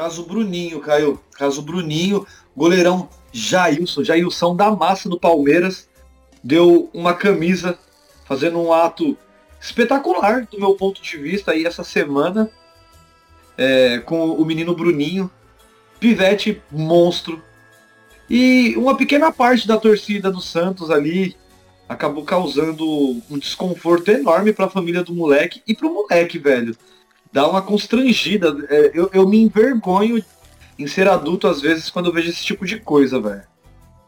Caso Bruninho, Caio. Caso Bruninho, goleirão Jailson, Jailson da massa do Palmeiras, deu uma camisa fazendo um ato espetacular do meu ponto de vista aí essa semana é, com o menino Bruninho, pivete monstro. E uma pequena parte da torcida do Santos ali acabou causando um desconforto enorme para a família do moleque e pro moleque, velho. Dá uma constrangida. É, eu, eu me envergonho em ser adulto às vezes quando eu vejo esse tipo de coisa, velho.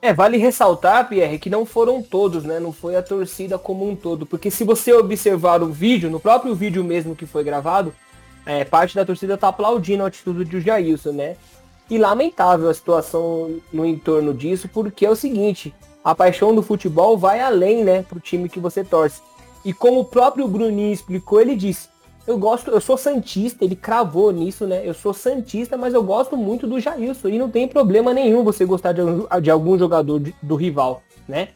É, vale ressaltar, Pierre, que não foram todos, né? Não foi a torcida como um todo. Porque se você observar o vídeo, no próprio vídeo mesmo que foi gravado, é, parte da torcida tá aplaudindo a atitude do Jailson, né? E lamentável a situação no entorno disso, porque é o seguinte, a paixão do futebol vai além, né, pro time que você torce. E como o próprio Bruninho explicou, ele disse, eu gosto, eu sou santista, ele cravou nisso, né? Eu sou santista, mas eu gosto muito do Jailson e não tem problema nenhum você gostar de, de algum jogador de, do rival, né?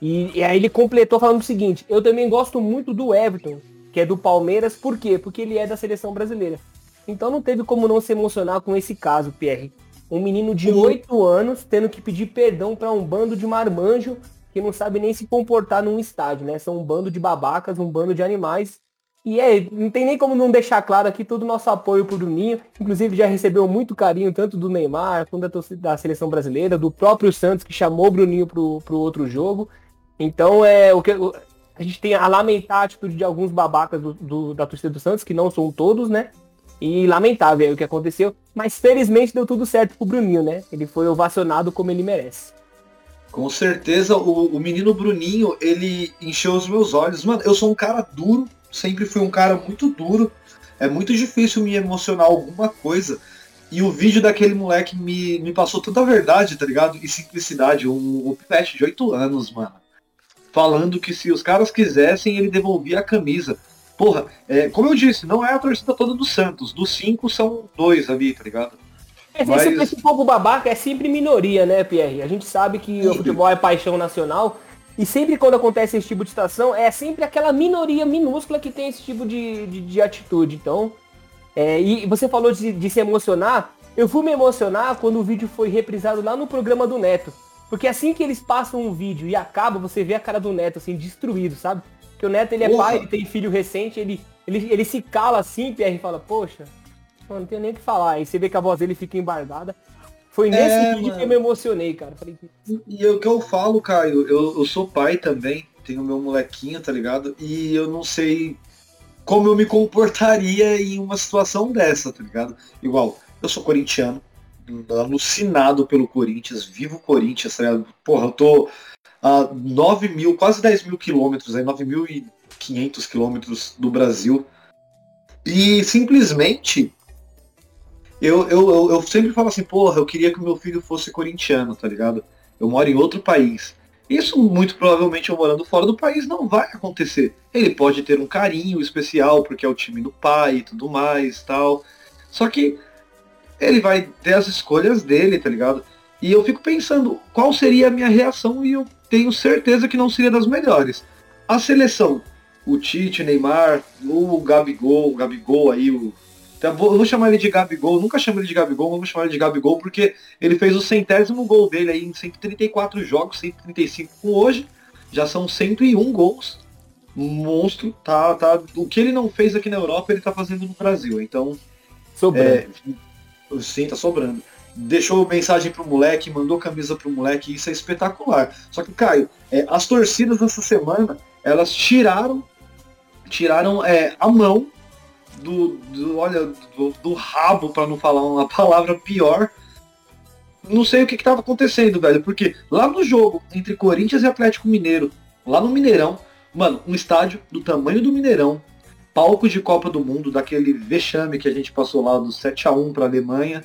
E, e, aí ele completou falando o seguinte: eu também gosto muito do Everton, que é do Palmeiras, por quê? Porque ele é da seleção brasileira. Então não teve como não se emocionar com esse caso, Pierre. Um menino de 8 anos tendo que pedir perdão para um bando de marmanjo que não sabe nem se comportar num estádio, né? São um bando de babacas, um bando de animais e é, não tem nem como não deixar claro aqui todo o nosso apoio pro Bruninho. Inclusive já recebeu muito carinho, tanto do Neymar, quanto da, torcida, da seleção brasileira, do próprio Santos, que chamou o Bruninho pro, pro outro jogo. Então é o que a gente tem a lamentar a atitude de alguns babacas do, do, da torcida do Santos, que não são todos, né? E lamentável é o que aconteceu. Mas felizmente deu tudo certo pro Bruninho, né? Ele foi ovacionado como ele merece. Com certeza, o, o menino Bruninho, ele encheu os meus olhos. Mano, eu sou um cara duro, sempre fui um cara muito duro. É muito difícil me emocionar alguma coisa. E o vídeo daquele moleque me, me passou toda a verdade, tá ligado? E simplicidade. Um, um pivete de 8 anos, mano. Falando que se os caras quisessem, ele devolvia a camisa. Porra, é, como eu disse, não é a torcida toda do Santos. Dos cinco são dois ali, tá ligado? Mas, Mas... esse, esse povo babaca é sempre minoria, né, Pierre? A gente sabe que o futebol é paixão nacional, e sempre quando acontece esse tipo de situação, é sempre aquela minoria minúscula que tem esse tipo de, de, de atitude. Então, é, e você falou de, de, se emocionar. Eu fui me emocionar quando o vídeo foi reprisado lá no programa do Neto. Porque assim que eles passam um vídeo e acaba, você vê a cara do Neto assim, destruído, sabe? Porque o Neto ele é pai, ele tem filho recente, ele, ele, ele se cala assim, Pierre, e fala, poxa, não tenho nem o que falar. Aí você vê que a voz dele fica embargada. Foi nesse é, vídeo mano. que eu me emocionei, cara. Falei, e o que eu falo, Caio, eu, eu sou pai também, tenho meu molequinho, tá ligado? E eu não sei como eu me comportaria em uma situação dessa, tá ligado? Igual, eu sou corintiano, alucinado pelo Corinthians, vivo Corinthians, tá ligado? Porra, eu tô a 9 mil, quase 10 mil quilômetros, aí 9.500 quilômetros do Brasil. E simplesmente eu, eu, eu, sempre falo assim, porra, eu queria que meu filho fosse corintiano, tá ligado? Eu moro em outro país. Isso muito provavelmente eu morando fora do país não vai acontecer. Ele pode ter um carinho especial porque é o time do pai e tudo mais tal. Só que ele vai ter as escolhas dele, tá ligado? E eu fico pensando qual seria a minha reação e eu tenho certeza que não seria das melhores. A seleção, o Tite, o Neymar, o Gabigol, o Gabigol aí, o então, vou, vou, chamar ele de Gabigol, nunca chamo ele de Gabigol, vamos chamar ele de Gabigol porque ele fez o centésimo gol dele aí em 134 jogos, 135 com hoje, já são 101 gols. monstro, tá, tá. O que ele não fez aqui na Europa, ele tá fazendo no Brasil. Então. Sobrando. É, sim, tá sobrando. Deixou mensagem pro moleque, mandou camisa pro moleque, isso é espetacular. Só que, Caio, é, as torcidas dessa semana, elas tiraram tiraram é, a mão do, do olha, do, do rabo, para não falar uma palavra pior. Não sei o que estava acontecendo, velho, porque lá no jogo entre Corinthians e Atlético Mineiro, lá no Mineirão, mano, um estádio do tamanho do Mineirão, palco de Copa do Mundo, daquele vexame que a gente passou lá do 7 a 1 para Alemanha,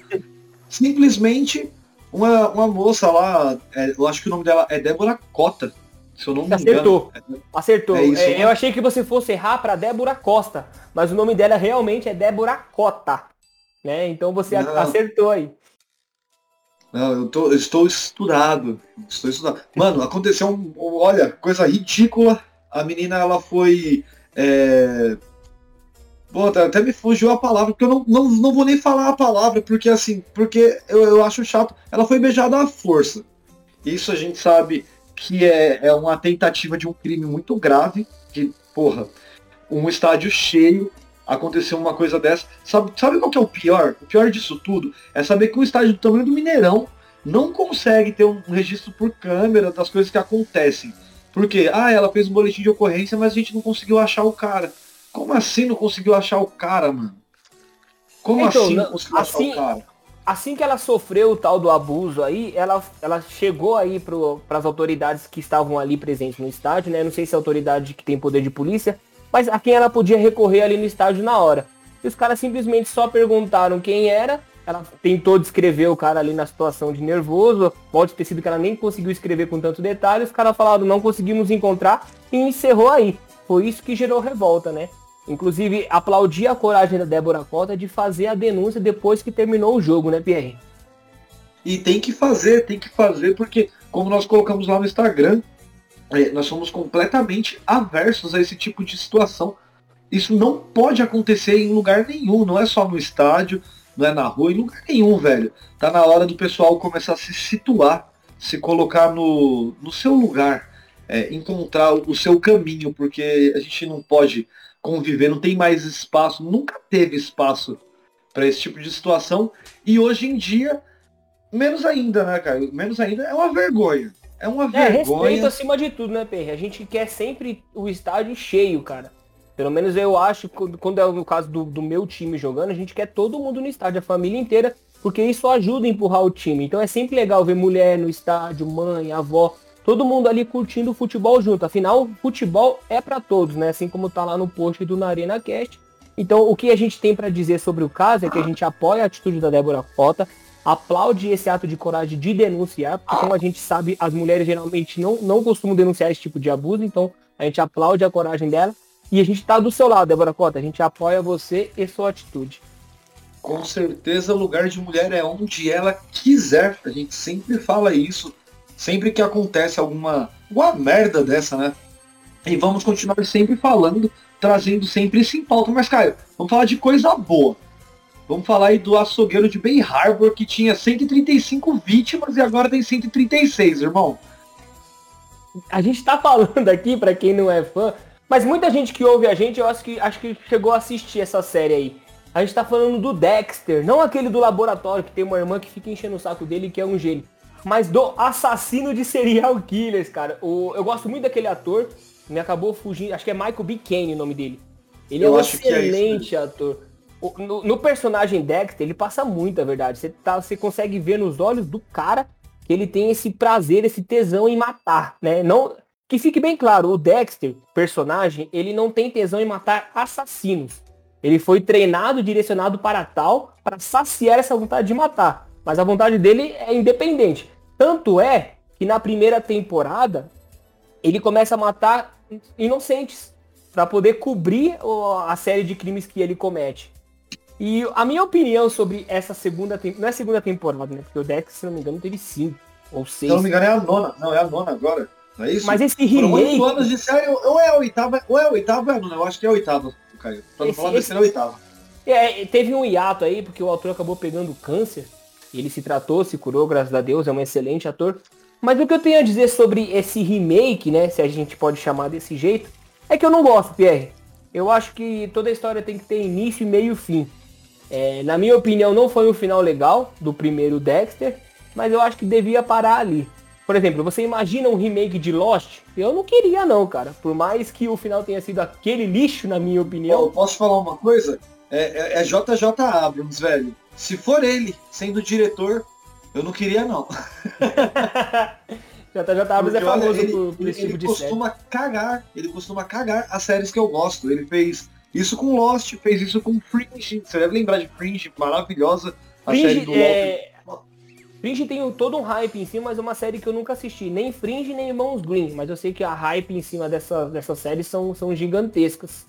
simplesmente uma, uma moça lá, é, eu acho que o nome dela é Débora Cota, se eu não me Acertou. engano. Acertou. É isso, é, eu achei que você fosse errar para Débora Costa, mas o nome dela realmente é Débora Cota. Né? Então você não. acertou aí. Não, eu, tô, eu estou estudado. Estou estudado. Mano, aconteceu um. Olha, coisa ridícula. A menina, ela foi. É... Pô, até me fugiu a palavra, porque eu não, não, não vou nem falar a palavra, porque assim, porque eu, eu acho chato. Ela foi beijada à força. Isso a gente sabe que é, é uma tentativa de um crime muito grave, que, porra, um estádio cheio, aconteceu uma coisa dessa. Sabe, sabe qual que é o pior? O pior disso tudo é saber que um estádio do tamanho do Mineirão não consegue ter um registro por câmera das coisas que acontecem. Porque, ah, ela fez um boletim de ocorrência, mas a gente não conseguiu achar o cara. Como assim não conseguiu achar o cara, mano? Como então, assim não conseguiu assim, achar o cara? Assim que ela sofreu o tal do abuso aí, ela, ela chegou aí para as autoridades que estavam ali presentes no estádio, né? Não sei se é a autoridade que tem poder de polícia, mas a quem ela podia recorrer ali no estádio na hora. E os caras simplesmente só perguntaram quem era, ela tentou descrever o cara ali na situação de nervoso, pode ter sido que ela nem conseguiu escrever com tanto detalhe, os caras falaram não conseguimos encontrar e encerrou aí. Foi isso que gerou revolta, né? Inclusive, aplaudi a coragem da Débora Cota de fazer a denúncia depois que terminou o jogo, né, Pierre? E tem que fazer, tem que fazer, porque como nós colocamos lá no Instagram, é, nós somos completamente aversos a esse tipo de situação. Isso não pode acontecer em lugar nenhum, não é só no estádio, não é na rua, em lugar nenhum, velho. Tá na hora do pessoal começar a se situar, se colocar no, no seu lugar, é, encontrar o seu caminho, porque a gente não pode conviver, não tem mais espaço, nunca teve espaço para esse tipo de situação. E hoje em dia, menos ainda, né, cara? Menos ainda é uma vergonha. É uma é, vergonha. respeito acima de tudo, né, Perry? A gente quer sempre o estádio cheio, cara. Pelo menos eu acho, quando é o caso do, do meu time jogando, a gente quer todo mundo no estádio, a família inteira, porque isso ajuda a empurrar o time. Então é sempre legal ver mulher no estádio, mãe, avó, todo mundo ali curtindo o futebol junto. Afinal, futebol é para todos, né? Assim como tá lá no post do Na Arena Cast. Então, o que a gente tem para dizer sobre o caso é que a gente apoia a atitude da Débora Cota, aplaude esse ato de coragem de denunciar, porque como a gente sabe, as mulheres geralmente não, não costumam denunciar esse tipo de abuso, então a gente aplaude a coragem dela e a gente está do seu lado, Débora Cota, a gente apoia você e sua atitude. Com certeza, o lugar de mulher é onde ela quiser, a gente sempre fala isso, sempre que acontece alguma, alguma merda dessa, né? E vamos continuar sempre falando, trazendo sempre isso em pauta. Mas, Caio, vamos falar de coisa boa. Vamos falar aí do açougueiro de Bay Harbor, que tinha 135 vítimas e agora tem 136, irmão. A gente tá falando aqui, para quem não é fã, mas muita gente que ouve a gente, eu acho que, acho que chegou a assistir essa série aí. A gente tá falando do Dexter, não aquele do laboratório que tem uma irmã que fica enchendo o saco dele que é um gênio. Mas do assassino de serial killers, cara. O, eu gosto muito daquele ator, me acabou fugindo, acho que é Michael B. Kane o nome dele. Ele eu é um é excelente é ator. No, no, personagem Dexter, ele passa muita verdade. Você, tá, você consegue ver nos olhos do cara que ele tem esse prazer, esse tesão em matar, né? Não, que fique bem claro, o Dexter, personagem, ele não tem tesão em matar assassinos. Ele foi treinado, direcionado para tal, para saciar essa vontade de matar. Mas a vontade dele é independente. Tanto é que na primeira temporada, ele começa a matar inocentes para poder cobrir a série de crimes que ele comete. E a minha opinião sobre essa segunda temporada, não é segunda temporada, né? Porque o Dex, se não me engano, teve cinco ou seis. Se não me engano, é a nona. Não, é a nona agora. Não é isso? Mas esse remake... Foram anos de série, ou é a oitava, ou é a oitava, é a nona. Eu acho que é a oitava, Caio. Pra não falar esse... é a oitava. É, teve um hiato aí, porque o ator acabou pegando câncer. Ele se tratou, se curou, graças a Deus, é um excelente ator. Mas o que eu tenho a dizer sobre esse remake, né, se a gente pode chamar desse jeito, é que eu não gosto, Pierre. Eu acho que toda história tem que ter início, meio e fim. É, na minha opinião, não foi um final legal do primeiro Dexter, mas eu acho que devia parar ali. Por exemplo, você imagina um remake de Lost? Eu não queria não, cara. Por mais que o final tenha sido aquele lixo, na minha opinião. Posso falar uma coisa? É, é, é JJ Abrams, velho. Se for ele sendo diretor, eu não queria não. JJ Abrams é famoso ele, por, por esse ele, tipo série. Ele costuma cagar, ele costuma cagar as séries que eu gosto. Ele fez isso com Lost, fez isso com Fringe. Você deve lembrar de Fringe, maravilhosa. A Fringe, série do é... Fringe tem todo um hype em cima, mas é uma série que eu nunca assisti. Nem Fringe, nem Irmãos Green. Mas eu sei que a hype em cima dessa, dessa série são, são gigantescas.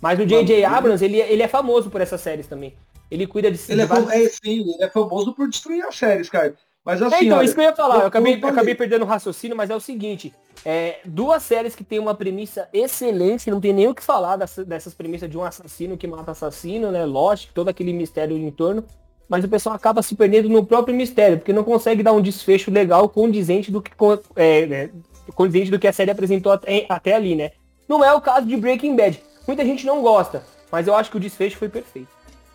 Mas o J.J. Abrams, ele, ele é famoso por essas séries também. Ele cuida de... Ele é, vários... é, sim, ele é famoso por destruir as séries, cara. Mas assim, É, então, olha, isso que eu ia falar. Eu acabei, eu acabei perdendo o raciocínio, mas é o seguinte. É, duas séries que tem uma premissa excelente, não tem nem o que falar dessa- dessas premissas de um assassino que mata assassino, né? Lost, todo aquele mistério em torno. Mas o pessoal acaba se perdendo no próprio mistério, porque não consegue dar um desfecho legal condizente do que, é, né, condizente do que a série apresentou até, até ali, né? Não é o caso de Breaking Bad. Muita gente não gosta, mas eu acho que o desfecho foi perfeito.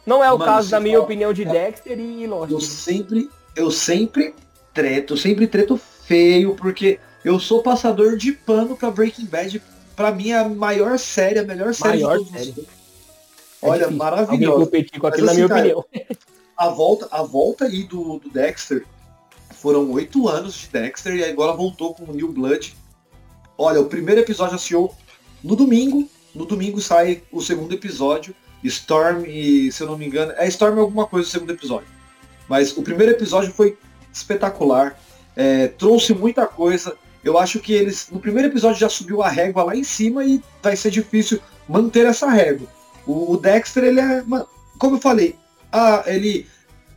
Não é o Mano, caso, da minha fala- opinião, de Dexter e Lost. eu sempre, eu sempre treto, sempre treto feio, porque eu sou passador de pano pra Breaking Bad. Pra mim, é a maior série, a melhor série Maior de todos os série. tempos. É Olha, difícil maravilhosa. competir com Mas aquilo, na assim, minha cara, opinião. A volta, a volta aí do, do Dexter foram oito anos de Dexter e agora voltou com o New Blood. Olha, o primeiro episódio assistiu no domingo. No domingo sai o segundo episódio. Storm e, se eu não me engano, é Storm alguma coisa o segundo episódio. Mas o primeiro episódio foi espetacular. é, trouxe muita coisa. Eu acho que eles, no primeiro episódio, já subiu a régua lá em cima e vai ser difícil manter essa régua. O, o Dexter, ele é, como eu falei, a- ele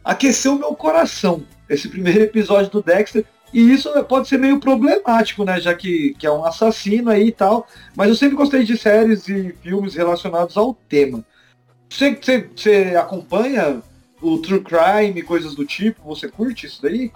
aqueceu meu coração. Esse primeiro episódio do Dexter. E isso pode ser meio problemático, né? Já que, que é um assassino aí e tal. Mas eu sempre gostei de séries e filmes relacionados ao tema. Você, você, você acompanha o True Crime, coisas do tipo? Você curte isso daí?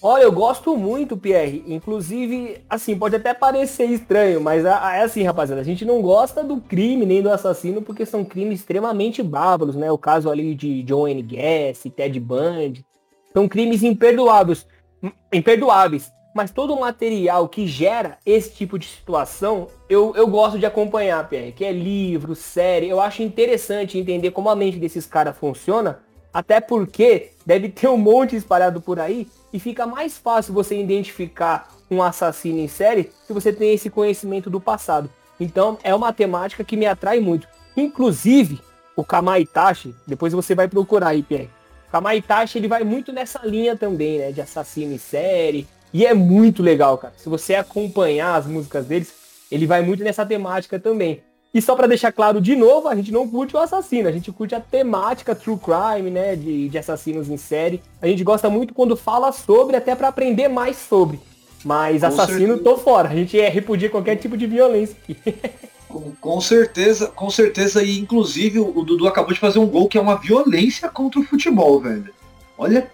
Olha, eu gosto muito, Pierre. Inclusive, assim, pode até parecer estranho, mas é assim, rapaziada. A gente não gosta do crime nem do assassino porque são crimes extremamente bárbaros, né? O caso ali de John N. Gacy, Ted Bundy. São crimes imperdoáveis. Im- Imperdoáveis. Mas todo o material que gera esse tipo de situação, eu, eu gosto de acompanhar, Pierre. Que é livro, série. Eu acho interessante entender como a mente desses caras funciona. Até porque deve ter um monte espalhado por aí e fica mais fácil você identificar um assassino em série se você tem esse conhecimento do passado. Então é uma temática que me atrai muito. Inclusive, o Kamaitachi, depois você vai procurar aí, Pierre. Kamaitachi ele vai muito nessa linha também, né? De assassino em série. E é muito legal, cara. Se você acompanhar as músicas deles, ele vai muito nessa temática também. E só pra deixar claro de novo, a gente não curte o assassino, a gente curte a temática true crime, né, de, de assassinos em série. A gente gosta muito quando fala sobre, até pra aprender mais sobre. Mas Com assassino, certeza. tô fora. A gente é, repudia qualquer tipo de violência aqui. Com, com certeza, com certeza. E inclusive o Dudu acabou de fazer um gol que é uma violência contra o futebol, velho. Olha,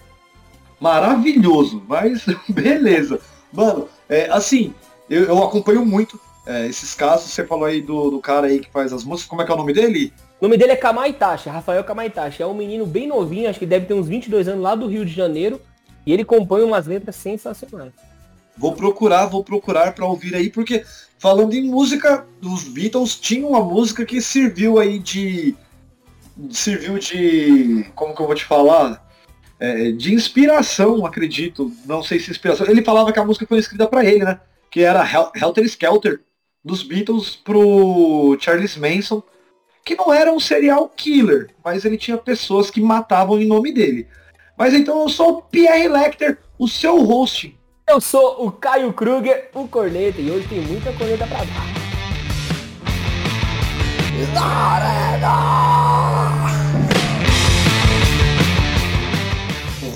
maravilhoso, mas beleza. Mano, é, assim, eu, eu acompanho muito é, esses casos. Você falou aí do, do cara aí que faz as músicas. Como é que é o nome dele? O nome dele é Kamaitachi, Rafael Kamaitachi. É um menino bem novinho, acho que deve ter uns 22 anos lá do Rio de Janeiro. E ele compõe umas letras sensacionais. Vou procurar, vou procurar pra ouvir aí, porque falando em música, os Beatles tinham uma música que serviu aí de. serviu de. como que eu vou te falar? É, de inspiração, acredito. Não sei se inspiração. Ele falava que a música foi escrita pra ele, né? Que era Hel- Helter Skelter, dos Beatles pro Charles Manson, que não era um serial killer, mas ele tinha pessoas que matavam em nome dele. Mas então eu sou o Pierre Lecter, o seu host Eu sou o Caio Kruger, o Corneta, e hoje tem muita corneta pra dar.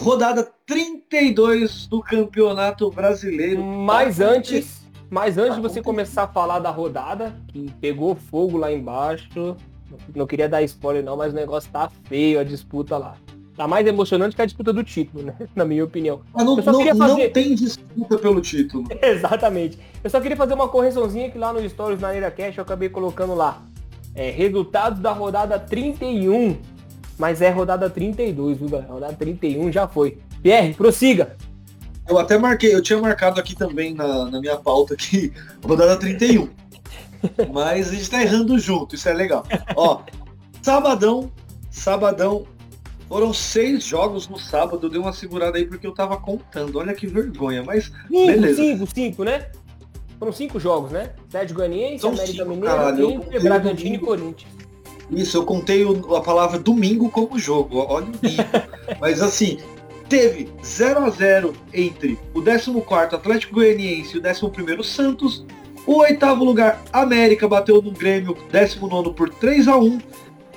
Rodada 32 do Campeonato Brasileiro. Mas antes, mas antes de você começar a falar da rodada, que pegou fogo lá embaixo, não queria dar spoiler não, mas o negócio tá feio a disputa lá. Tá mais emocionante que a disputa do título, né? Na minha opinião. Mas não, Eu só não- queria não fazer- tem disputa pelo título. Exatamente. Eu só queria fazer uma correçãozinha que lá no Stories na Neira Cash eu acabei colocando lá. É, resultados da rodada 31. Mas é rodada 32, viu, galera? Rodada 31 já foi. Pierre, prossiga. Eu até marquei, eu tinha marcado aqui também na, na minha pauta aqui, rodada 31. Mas a gente tá errando junto, isso é legal. Ó, sabadão, sabadão, foram seis jogos no sábado, eu dei uma segurada aí porque eu tava contando, olha que vergonha, mas Cinco, Beleza. cinco, cinco, né? Foram cinco jogos, né? Sérgio Goianiense, São América cinco, Mineiro, caralho, Inter, Bragantino e. Corinthians. Isso, eu contei o- a palavra domingo como jogo. Olha o nível. Mas assim, teve 0 a 0 entre o 14 Atlético Goianiense e o 11 Santos. O oitavo lugar, América, bateu no Grêmio, 19 por 3 a 1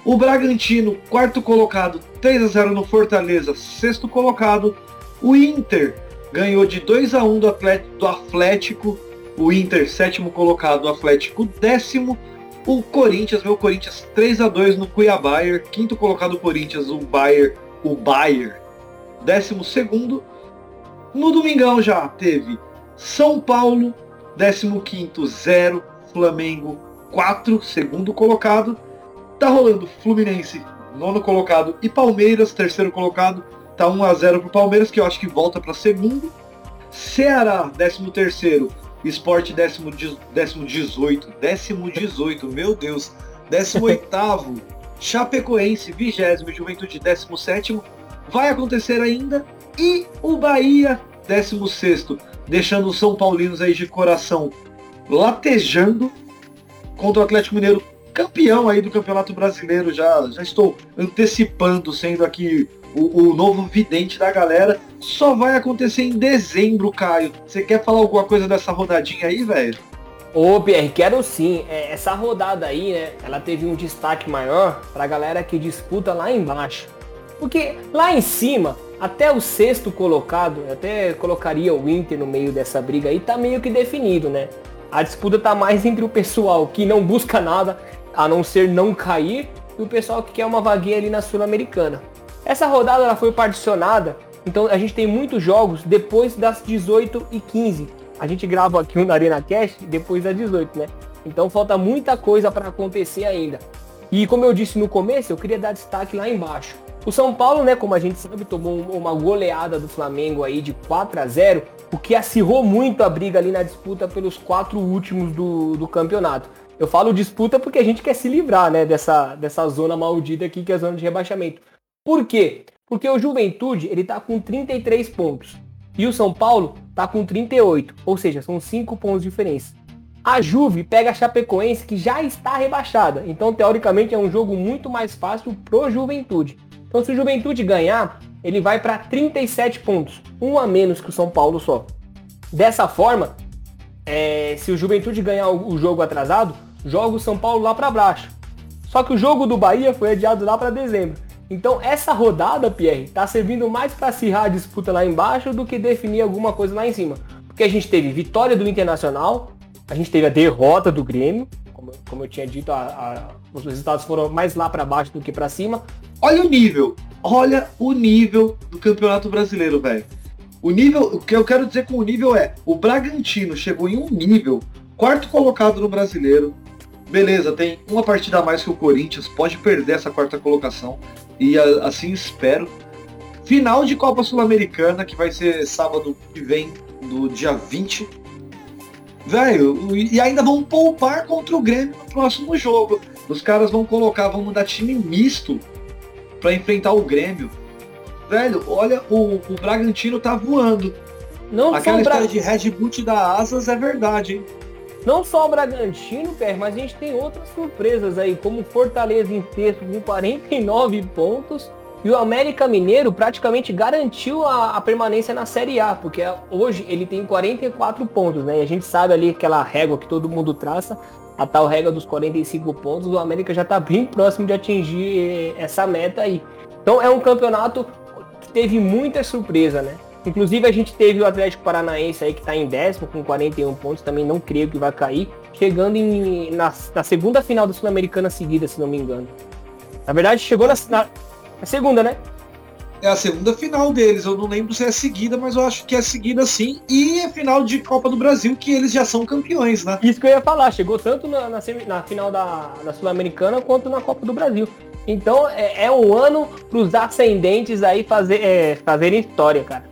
O Bragantino, quarto colocado, 3 a 0 no Fortaleza, sexto colocado. O Inter ganhou de 2 a 1 do Atlético, do Atlético, o Inter, sétimo colocado, o Atlético, décimo. O Corinthians, meu Corinthians 3 a 2 no Cuiabá, quinto colocado o Corinthians, o Bayern, o Bayern, décimo segundo. No domingão já teve São Paulo, décimo quinto, 0, Flamengo 4, segundo colocado. Tá rolando Fluminense, nono colocado, e Palmeiras, terceiro colocado. Tá 1 a 0 pro Palmeiras, que eu acho que volta para segundo. Ceará, décimo terceiro. Esporte, décimo, décimo 18. Décimo 18, meu Deus. Décimo oitavo. Chapecoense, vigésimo. Juventude, décimo sétimo. Vai acontecer ainda. E o Bahia, décimo sexto. Deixando os São Paulinos aí de coração latejando contra o Atlético Mineiro, campeão aí do Campeonato Brasileiro. Já, já estou antecipando, sendo aqui o, o, novo vidente da galera. Só vai acontecer em dezembro, Caio. Você quer falar alguma coisa dessa rodadinha aí, velho? Ô, Pierre, quero sim. É, essa rodada aí, né, ela teve um destaque maior pra galera que disputa lá embaixo. Porque lá em cima, até o sexto colocado, até colocaria o Inter no meio dessa briga aí, tá meio que definido, né? A disputa tá mais entre o pessoal que não busca nada, a não ser não cair, e o pessoal que quer uma vaguinha ali na Sul-Americana. Essa rodada ela foi particionada, então a gente tem muitos jogos depois das 18 e 15. A gente grava aqui um Arena Cast depois das 18, né? Então falta muita coisa para acontecer ainda. E como eu disse no começo, eu queria dar destaque lá embaixo. O São Paulo, né, como a gente sabe, tomou uma goleada do Flamengo aí de 4 a 0 o que acirrou muito a briga ali na disputa pelos quatro últimos do, do campeonato. Eu falo disputa porque a gente quer se livrar, né, dessa, dessa zona maldita aqui, que é a zona de rebaixamento. Por quê? Porque o Juventude, ele tá com 33 pontos. E o São Paulo tá com 38. Ou seja, são 5 pontos de diferença. A Juve pega a Chapecoense, que já está rebaixada. Então, teoricamente, é um jogo muito mais fácil pro Juventude. Então, se o Juventude ganhar, ele vai para 37 pontos, um a menos que o São Paulo só. Dessa forma, é, se o Juventude ganhar o, jogo atrasado, joga o São Paulo lá para baixo. Só que o jogo do Bahia foi adiado lá para dezembro. Então essa rodada, Pierre, está servindo mais para acirrar a disputa lá embaixo do que definir alguma coisa lá em cima. Porque a gente teve vitória do Internacional, a gente teve a derrota do Grêmio, como, como eu tinha dito, a, a, os resultados foram mais lá para baixo do que para cima. Olha o nível, olha o nível do Campeonato Brasileiro, velho. O nível, o que eu quero dizer com o nível é, o Bragantino chegou em um nível, quarto colocado no Brasileiro. Beleza, tem uma partida a mais que o Corinthians, pode perder essa quarta colocação e assim espero. Final de Copa Sul-Americana, que vai ser sábado que vem, no dia 20. Velho, e ainda vão poupar contra o Grêmio no próximo jogo. Os caras vão colocar, vão mudar time misto para enfrentar o Grêmio. Velho, olha, o, o Bragantino tá voando. Não Aquela história Bra... de Red Bull da Asas é verdade, hein? Não só o Bragantino, Per, mas a gente tem outras surpresas aí, como Fortaleza em sexto com 49 pontos. E o América Mineiro praticamente garantiu a, a, permanência na Série A, porque hoje ele tem 44 pontos, né? E a gente sabe ali aquela régua que todo mundo traça, a tal regra dos 45 pontos, o América já está bem próximo de atingir eh, essa meta aí. Então é um campeonato que teve muita surpresa, né? Inclusive a gente teve o Atlético Paranaense aí que está em décimo com 41 pontos, também não creio que vai cair, chegando em, na, na segunda final da Sul-Americana seguida, se não me engano. Na verdade chegou na, na, na segunda, né? é a segunda final deles. Eu não lembro se é seguida, mas eu acho que é seguida sim. E é final de Copa do Brasil, que eles já são campeões, né? Isso que eu ia falar, chegou tanto na, na, na final da, da Sul-Americana quanto na Copa do Brasil. Então é, é um ano para os ascendentes aí fazer, é, fazerem história, cara.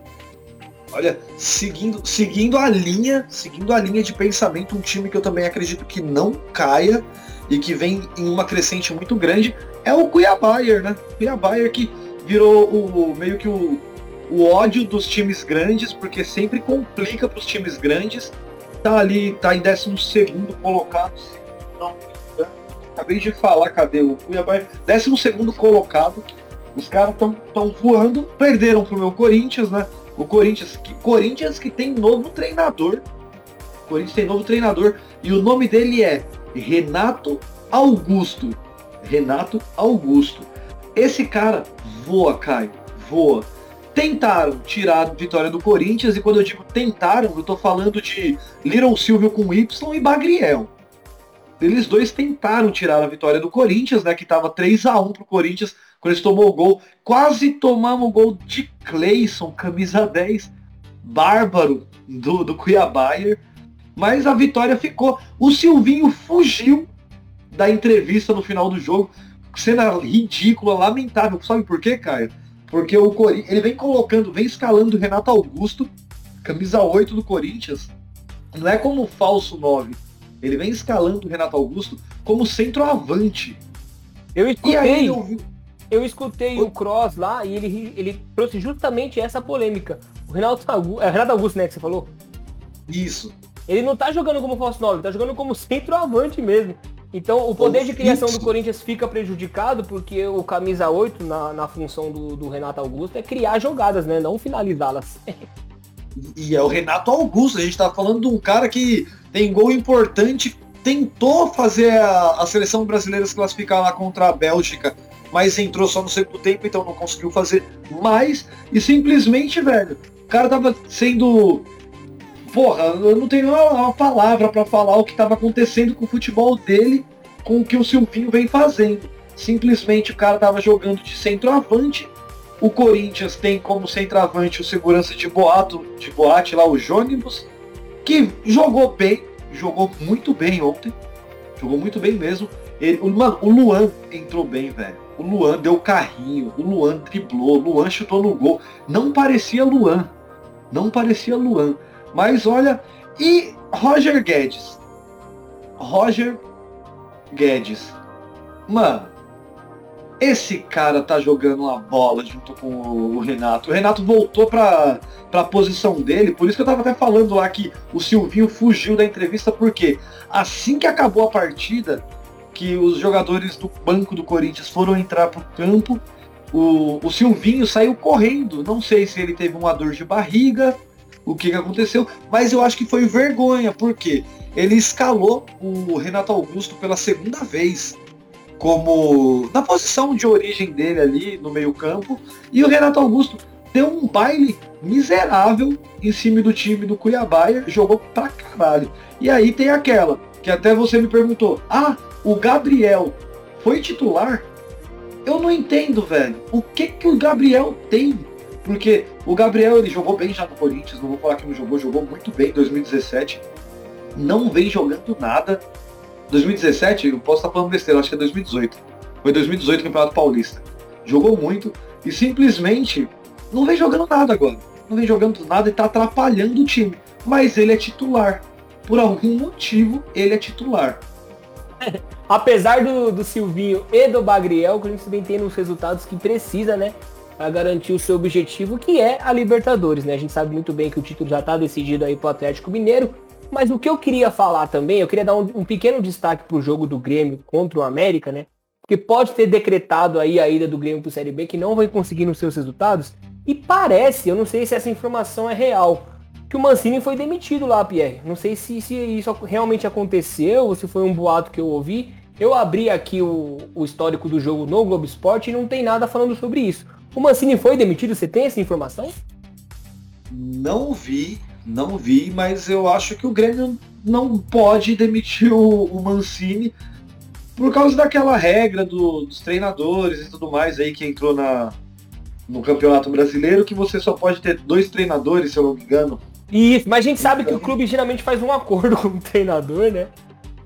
Olha, seguindo, seguindo a linha, seguindo a linha de pensamento, um time que eu também acredito que não caia e que vem em uma crescente muito grande é o Cuiabá, né? Cuiabá que virou o, meio que o, o ódio dos times grandes, porque sempre complica para os times grandes. Tá ali, tá em 12 segundo colocado. Não, acabei de falar, cadê o Cuiabá? 12 segundo colocado. Os caras estão voando, perderam pro meu Corinthians, né? O Corinthians que, Corinthians que tem novo treinador. O Corinthians tem novo treinador e o nome dele é Renato Augusto. Renato Augusto. Esse cara voa, Caio, voa. tentaram tirar a vitória do Corinthians, e quando eu digo tentaram, eu tô falando de Little Silvio com Y e Bagriel. Eles dois tentaram tirar a vitória do Corinthians, né? Que tava 3 a 1 pro Corinthians, quando eles tomou o gol. Quase tomamos o gol de Cleison, camisa 10, bárbaro do, do Cuiabayer. Mas a vitória ficou. O Silvinho fugiu da entrevista no final do jogo. Cena ridícula, lamentável. Sabe por quê, Caio? Porque o Corinthians, ele vem colocando, vem escalando o Renato Augusto, camisa 8 do Corinthians. Não é como falso 9. Ele vem escalando o Renato Augusto como centroavante. Eu escutei, eu, eu escutei o... o Cross lá e ele, ele trouxe justamente essa polêmica. O Renato Augusto, é Renato Augusto, né, que você falou? Isso. Ele não tá jogando como falso 9, tá jogando como centroavante mesmo. Então o poder de criação do Corinthians fica prejudicado porque o camisa 8 na, na função do, do Renato Augusto é criar jogadas, né? Não finalizá-las. e é o Renato Augusto, a gente tá falando de um cara que tem gol importante, tentou fazer a, a seleção brasileira se classificar lá contra a Bélgica, mas entrou só no segundo tempo, então não conseguiu fazer mais. E simplesmente, velho, o cara tava sendo. Porra, eu não tenho uma, palavra para falar o que tava acontecendo com o futebol dele, com o que o Silvinho vem fazendo. Simplesmente o cara tava jogando de centroavante. O Corinthians tem como centroavante o segurança de boato, de boate lá, o Jônibus que jogou bem, jogou muito bem ontem. Jogou muito bem mesmo. Ele, mano, o Luan entrou bem, velho. O Luan deu carrinho, o Luan driblou, o Luan chutou no gol. Não parecia Luan. Não parecia Luan. Mas olha, e Roger Guedes? Roger Guedes. Mano, esse cara tá jogando a bola junto com o Renato. O Renato voltou pra, pra posição dele, por isso que eu tava até falando lá que o Silvinho fugiu da entrevista, porque assim que acabou a partida, que os jogadores do banco do Corinthians foram entrar pro campo, o, o Silvinho saiu correndo. Não sei se ele teve uma dor de barriga, o que, que aconteceu, mas eu acho que foi vergonha, porque ele escalou o Renato Augusto pela segunda vez como na posição de origem dele ali no meio-campo. E o Renato Augusto deu um baile miserável em cima do time do Cuiabá jogou pra caralho. E aí tem aquela, que até você me perguntou, ah, o Gabriel foi titular? Eu não entendo, velho. O que que o Gabriel tem? Porque o Gabriel ele jogou bem já no Corinthians, não vou falar que não jogou, jogou muito bem em 2017. Não vem jogando nada. 2017, eu posso estar falando besteira, acho que é 2018. Foi 2018 Campeonato Paulista. Jogou muito e simplesmente não vem jogando nada agora. Não vem jogando nada e está atrapalhando o time. Mas ele é titular. Por algum motivo, ele é titular. Apesar do, do Silvinho e do Bagriel, a gente vem tendo os resultados que precisa, né? Para garantir o seu objetivo, que é a Libertadores, né? A gente sabe muito bem que o título já está decidido aí pro Atlético Mineiro. Mas o que eu queria falar também, eu queria dar um, um pequeno destaque pro jogo do Grêmio contra o América, né? Que pode ter decretado aí a ida do Grêmio pro Série B, que não vai conseguir nos seus resultados. E parece, eu não sei se essa informação é real, que o Mancini foi demitido lá, Pierre. Não sei se, se isso realmente aconteceu ou se foi um boato que eu ouvi. Eu abri aqui o, o histórico do jogo no Globo Esporte e não tem nada falando sobre isso. O Mancini foi demitido? Você tem essa informação? Não vi, não vi, mas eu acho que o Grêmio não pode demitir o, o Mancini por causa daquela regra do, dos treinadores e tudo mais aí que entrou na, no Campeonato Brasileiro, que você só pode ter dois treinadores, se eu não me engano. Isso, mas a gente sabe que o clube geralmente faz um acordo com o treinador, né?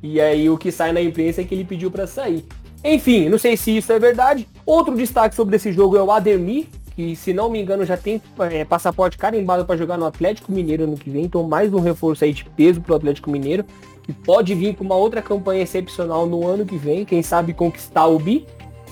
E aí o que sai na imprensa é que ele pediu para sair. Enfim, não sei se isso é verdade. Outro destaque sobre esse jogo é o Ademir, que se não me engano já tem é, passaporte carimbado para jogar no Atlético Mineiro ano que vem, então mais um reforço aí de peso pro Atlético Mineiro, que pode vir com uma outra campanha excepcional no ano que vem, quem sabe conquistar o bi.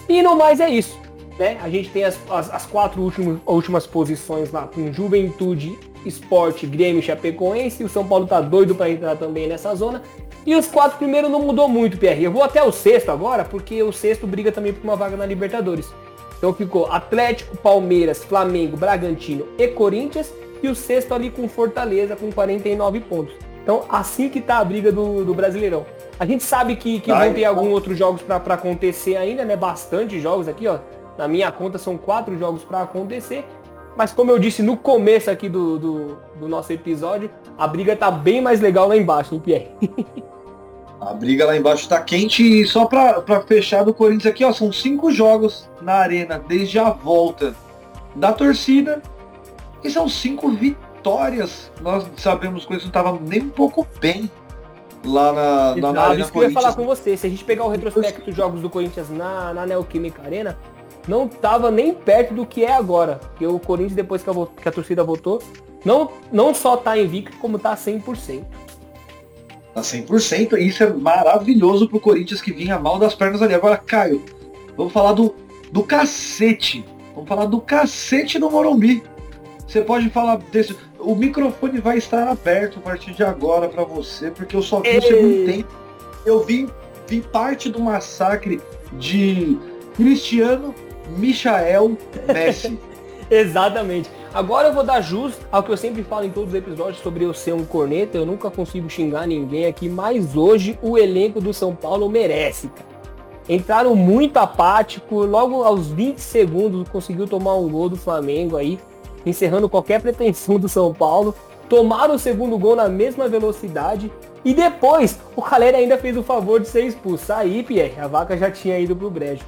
E no mais é isso. Né? A gente tem as, as, as quatro últimos, últimas posições lá com Juventude, Esporte, Grêmio, Chapecoense. O São Paulo tá doido para entrar também nessa zona. E os quatro primeiros não mudou muito, PR. Eu vou até o sexto agora, porque o sexto briga também por uma vaga na Libertadores. Então ficou Atlético, Palmeiras, Flamengo, Bragantino e Corinthians. E o sexto ali com Fortaleza com 49 pontos. Então assim que tá a briga do, do Brasileirão. A gente sabe que, que vão ter alguns outros jogos para acontecer ainda, né? Bastante jogos aqui, ó. Na minha conta são quatro jogos para acontecer. Mas como eu disse no começo aqui do, do, do nosso episódio, a briga tá bem mais legal lá embaixo, hein, Pierre? A briga lá embaixo tá quente e só pra, pra fechar do Corinthians aqui, ó, são cinco jogos na arena desde a volta da torcida e são cinco vitórias. Nós sabemos que isso não tava nem um pouco bem lá na, na, na Arena isso que eu ia falar com você. Se a gente pegar o retrospecto dos jogos do Corinthians na, na Neoquímica Arena, não tava nem perto do que é agora. Porque o Corinthians, depois que a, que a torcida votou, não, não só tá invicto, como tá 100%. Tá 100%, e isso é maravilhoso pro Corinthians que vinha mal das pernas ali. Agora, Caio, vamos falar do, do cacete. Vamos falar do cacete do Morumbi. Você pode falar desse. O microfone vai estar aberto a partir de agora para você, porque eu só vi Ei. o segundo tempo. Eu vi, vi parte do massacre de Cristiano Michael Messi. Exatamente. Agora eu vou dar jus ao que eu sempre falo em todos os episódios sobre eu ser um corneta. Eu nunca consigo xingar ninguém aqui, mas hoje o elenco do São Paulo merece. Entraram muito apático, logo aos 20 segundos conseguiu tomar um gol do Flamengo aí, encerrando qualquer pretensão do São Paulo. Tomaram o segundo gol na mesma velocidade e depois o Calera ainda fez o favor de ser expulso. Aí, Pierre, a vaca já tinha ido pro brejo.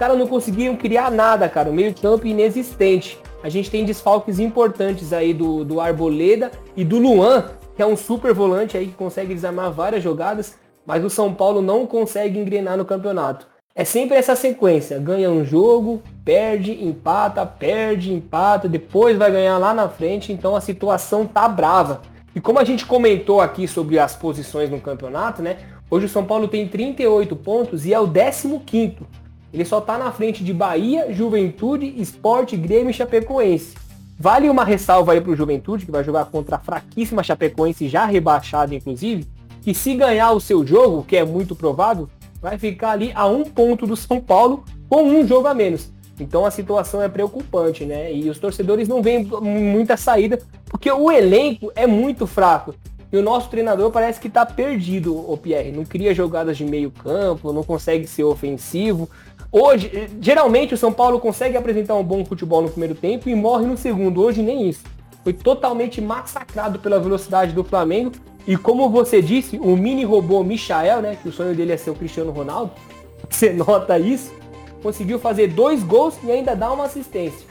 Caras não conseguiam criar nada, cara. O meio campo inexistente. A gente tem desfalques importantes aí do, do Arboleda e do Luan, que é um super volante aí que consegue desarmar várias jogadas, mas o São Paulo não consegue engrenar no campeonato. É sempre essa sequência, ganha um jogo, perde, empata, perde, empata, depois vai ganhar lá na frente, então a situação tá brava. E como a gente comentou aqui sobre as posições no campeonato, né? Hoje o São Paulo tem 38 pontos e é o 15º. Ele só está na frente de Bahia, Juventude, Esporte, Grêmio e Chapecoense. Vale uma ressalva aí para o Juventude, que vai jogar contra a fraquíssima Chapecoense, já rebaixada inclusive, que se ganhar o seu jogo, que é muito provável, vai ficar ali a um ponto do São Paulo com um jogo a menos. Então a situação é preocupante, né? E os torcedores não veem muita saída, porque o elenco é muito fraco. E o nosso treinador parece que está perdido, o Pierre. Não cria jogadas de meio campo, não consegue ser ofensivo. Hoje, geralmente o São Paulo consegue apresentar um bom futebol no primeiro tempo e morre no segundo. Hoje nem isso. Foi totalmente massacrado pela velocidade do Flamengo. E como você disse, o mini robô Michael, né? Que o sonho dele é ser o Cristiano Ronaldo. Você nota isso. Conseguiu fazer dois gols e ainda dar uma assistência.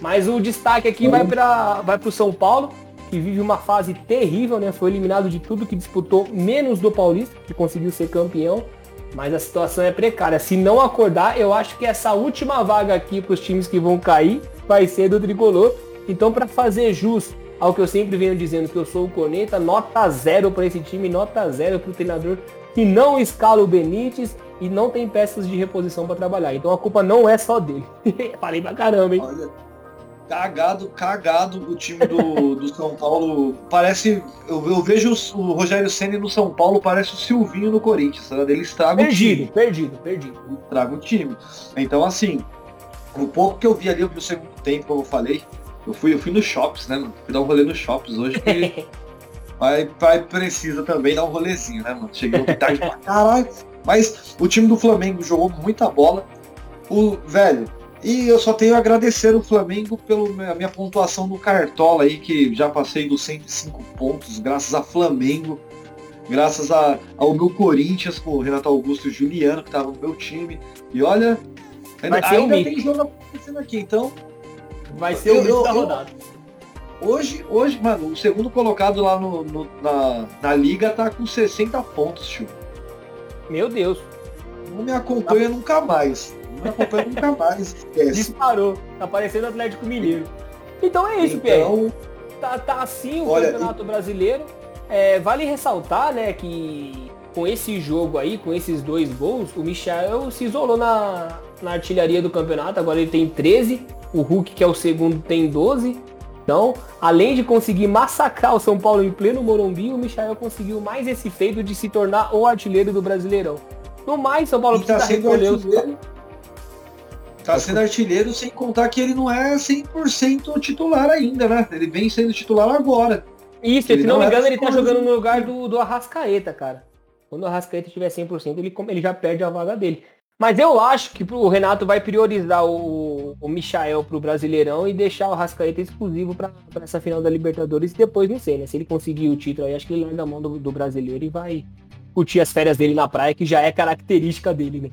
Mas o destaque aqui vai para vai o São Paulo, que vive uma fase terrível, né? Foi eliminado de tudo que disputou, menos do Paulista, que conseguiu ser campeão. Mas a situação é precária. Se não acordar, eu acho que essa última vaga aqui para os times que vão cair vai ser do tricolor. Então, para fazer jus ao que eu sempre venho dizendo que eu sou o corneta, nota zero para esse time, nota zero para o treinador que não escala o Benítez e não tem peças de reposição para trabalhar. Então a culpa não é só dele. Falei pra caramba, hein? Olha, cagado, cagado o time do, do São Paulo. Parece. Eu, eu vejo o Rogério Senna no São Paulo, parece o Silvinho no Corinthians. Sabe? Ele estraga perdido, o time. Perdido, perdido, perdido. Estraga o time. Então, assim, o pouco que eu vi ali, eu vi o segundo tempo, como eu falei. Eu fui, eu fui nos shops, né, mano? Fui dar um rolê nos shops hoje, porque pai, pai precisa também dar um rolezinho, né, mano? Cheguei tarde pra caralho. Mas o time do Flamengo jogou muita bola. O, velho, e eu só tenho a agradecer o Flamengo pela minha pontuação no Cartola aí, que já passei dos 105 pontos, graças a Flamengo, graças a, ao meu Corinthians, com o Renato Augusto e o Juliano, que estavam no meu time. E olha, ainda, ainda um tem jogo acontecendo aqui, então. Vai ser o mito da rodada. Hoje, hoje, mano, o segundo colocado lá no, no, na, na liga tá com 60 pontos, tio. Meu Deus. Não me acompanha tá... nunca mais. Não acompanha nunca mais. Esquece. Disparou. Tá parecendo Atlético Mineiro. Então é isso, então, Pierre. Tá, tá assim o olha, Campeonato e... Brasileiro. É, vale ressaltar, né, que com esse jogo aí, com esses dois gols, o Michel se isolou na, na artilharia do campeonato. Agora ele tem 13. O Hulk, que é o segundo, tem 12. Então, além de conseguir massacrar o São Paulo em pleno Morumbi, o Michel conseguiu mais esse feito de se tornar o artilheiro do Brasileirão. No mais, São Paulo e tá precisa tá recolher os... Tá sendo artilheiro sem contar que ele não é 100% titular ainda, né? Ele vem sendo titular agora. Isso, ele se não, não me engano, ele tá jogando no lugar do, do Arrascaeta, cara. Quando o Arrascaeta tiver 100%, ele, ele já perde a vaga dele. Mas eu acho que o Renato vai priorizar o, o Michael pro Brasileirão e deixar o Rascaeta exclusivo para essa final da Libertadores e depois não sei, né? Se ele conseguir o título aí, acho que ele larga a mão do, do brasileiro e vai curtir as férias dele na praia, que já é característica dele, né?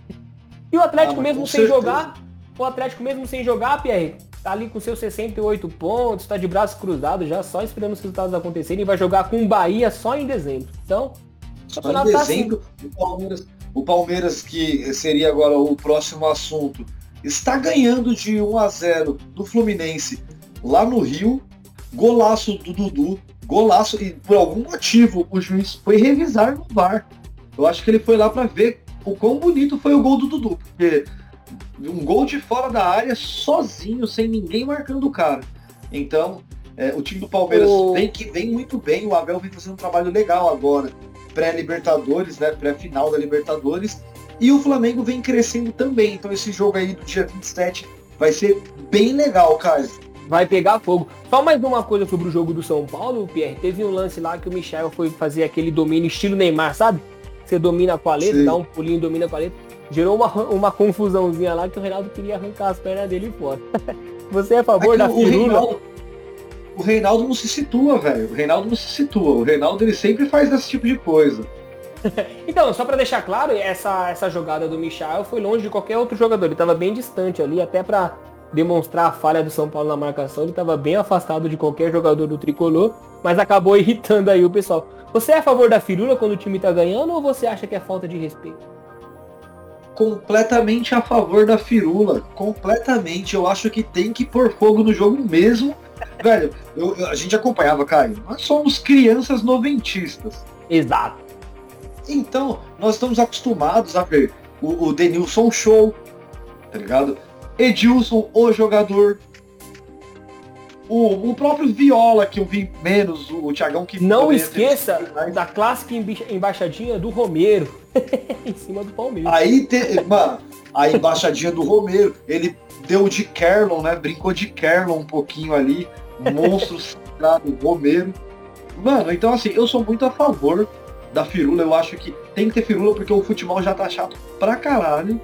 E o Atlético ah, mesmo sem certeza. jogar, o Atlético mesmo sem jogar, Pierre, tá ali com seus 68 pontos, tá de braços cruzados já, só esperando os resultados acontecerem e vai jogar com o Bahia só em dezembro. Então, só em dezembro, tá assim. o Palmeiras o Palmeiras, que seria agora o próximo assunto, está ganhando de 1 a 0 do Fluminense lá no Rio. Golaço do Dudu, golaço, e por algum motivo o juiz foi revisar no VAR. Eu acho que ele foi lá para ver o quão bonito foi o gol do Dudu, porque um gol de fora da área sozinho, sem ninguém marcando o cara. Então, é, o time do Palmeiras o... vem que vem muito bem, o Abel vem fazendo um trabalho legal agora pré-Libertadores, né? Pré-final da Libertadores. E o Flamengo vem crescendo também. Então esse jogo aí do dia 27 vai ser bem legal, cara. Vai pegar fogo. Só mais uma coisa sobre o jogo do São Paulo, Pierre. Teve um lance lá que o Michel foi fazer aquele domínio estilo Neymar, sabe? Você domina com a letra, dá um pulinho, domina com a letra. Gerou uma, uma confusãozinha lá que o Reinaldo queria arrancar as pernas dele fora. Você é a favor é da firula? o Reinaldo não se situa, velho. O Reinaldo não se situa. O Reinaldo ele sempre faz esse tipo de coisa. então, só para deixar claro, essa, essa jogada do Michel foi longe de qualquer outro jogador. Ele estava bem distante ali, até para demonstrar a falha do São Paulo na marcação. Ele estava bem afastado de qualquer jogador do tricolor, mas acabou irritando aí o pessoal. Você é a favor da firula quando o time tá ganhando ou você acha que é falta de respeito? Completamente a favor da firula. Completamente. Eu acho que tem que pôr fogo no jogo mesmo Velho, eu, eu, a gente acompanhava, Caio. Nós somos crianças noventistas. Exato. Então, nós estamos acostumados a ver o, o Denilson Show, tá ligado? Edilson, o jogador. O, o próprio Viola, que eu vi menos, o, o Thiagão que. Não esqueça da clássica embaixadinha do Romero. em cima do Palmeiras. Aí, te, mano, a embaixadinha do Romero, ele deu de Kerlon, né? Brincou de Kerlon um pouquinho ali. Monstro sagrado, Romero. Mano, então assim, eu sou muito a favor da firula. Eu acho que tem que ter firula porque o futebol já tá chato pra caralho.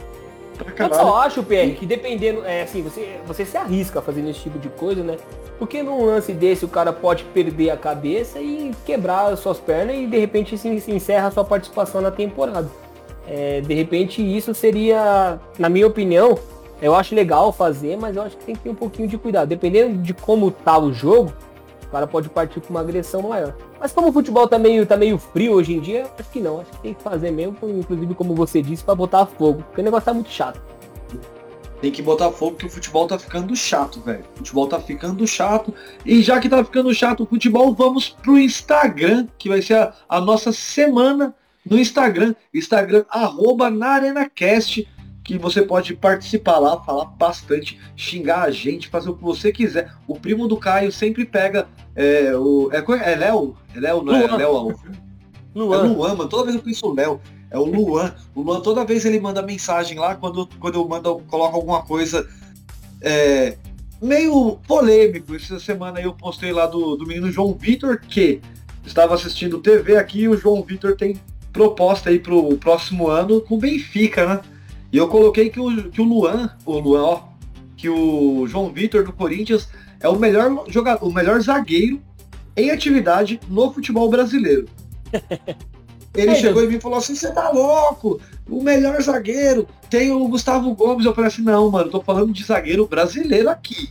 Caralho. Eu só acho, PR, que dependendo, é assim, você, você se arrisca fazendo esse tipo de coisa, né? Porque num lance desse o cara pode perder a cabeça e quebrar as suas pernas e de repente se, se encerra a sua participação na temporada. É, de repente isso seria, na minha opinião, eu acho legal fazer, mas eu acho que tem que ter um pouquinho de cuidado. Dependendo de como tá o jogo, cara pode partir com uma agressão maior. Mas como o futebol tá meio, tá meio frio hoje em dia, acho que não. Acho que tem que fazer mesmo, inclusive como você disse, para botar fogo. Porque o negócio tá muito chato. Tem que botar fogo porque o futebol tá ficando chato, velho. O futebol tá ficando chato. E já que tá ficando chato o futebol, vamos pro Instagram, que vai ser a, a nossa semana no Instagram. Instagram, arroba na ArenaCast que você pode participar lá, falar bastante, xingar a gente, fazer o que você quiser. O primo do Caio sempre pega é, o. É, é Léo? É Léo, não é Luan. Léo? Luan. É Luan, mano. Toda vez eu penso Léo. É o Luan. O Luan, toda vez ele manda mensagem lá, quando, quando eu mando, coloco alguma coisa é, meio polêmico. Essa semana eu postei lá do, do menino João Vitor, que estava assistindo TV aqui e o João Vitor tem proposta aí pro próximo ano com Benfica, né? E eu coloquei que o, que o Luan, o Luan, ó, que o João Vitor do Corinthians é o melhor jogador, o melhor zagueiro em atividade no futebol brasileiro. Ele é, chegou em mim e falou assim, você tá louco? O melhor zagueiro tem o Gustavo Gomes. Eu falei assim, não, mano, tô falando de zagueiro brasileiro aqui.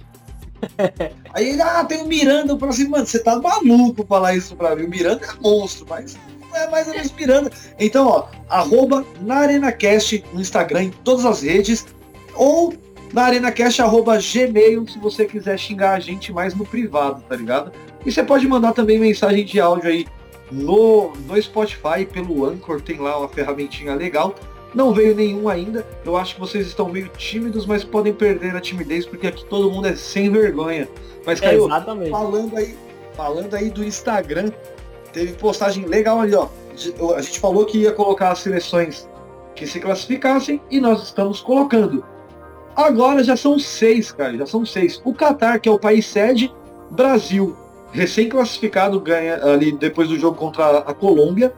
Aí ele, ah, tem o Miranda. Eu falei assim, mano, você tá maluco falar isso pra mim. O Miranda é monstro, mas é mais ou menos. Então, ó, arroba na ArenaCast no Instagram, em todas as redes, ou na ArenaCast, arroba Gmail, se você quiser xingar a gente mais no privado, tá ligado? E você pode mandar também mensagem de áudio aí no, no Spotify, pelo Anchor, tem lá uma ferramentinha legal. Não veio nenhum ainda. Eu acho que vocês estão meio tímidos, mas podem perder a timidez, porque aqui todo mundo é sem vergonha. Mas, Caio, é, falando aí, falando aí do Instagram, teve postagem legal ali, ó. A gente falou que ia colocar as seleções que se classificassem e nós estamos colocando. Agora já são seis, cara, já são seis. O Catar, que é o país sede, Brasil, recém-classificado, ganha ali depois do jogo contra a Colômbia.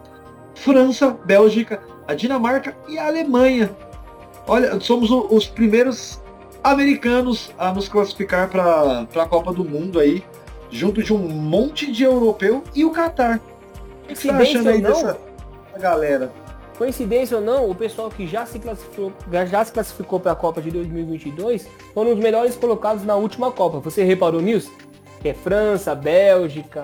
França, Bélgica, a Dinamarca e a Alemanha. Olha, somos o, os primeiros americanos a nos classificar para a Copa do Mundo aí, junto de um monte de europeu e o Catar. O que você tá achando aí não, dessa galera? Coincidência ou não, o pessoal que já se classificou, já se classificou para a Copa de 2022 foram os melhores colocados na última Copa. Você reparou nisso? Que é França, Bélgica,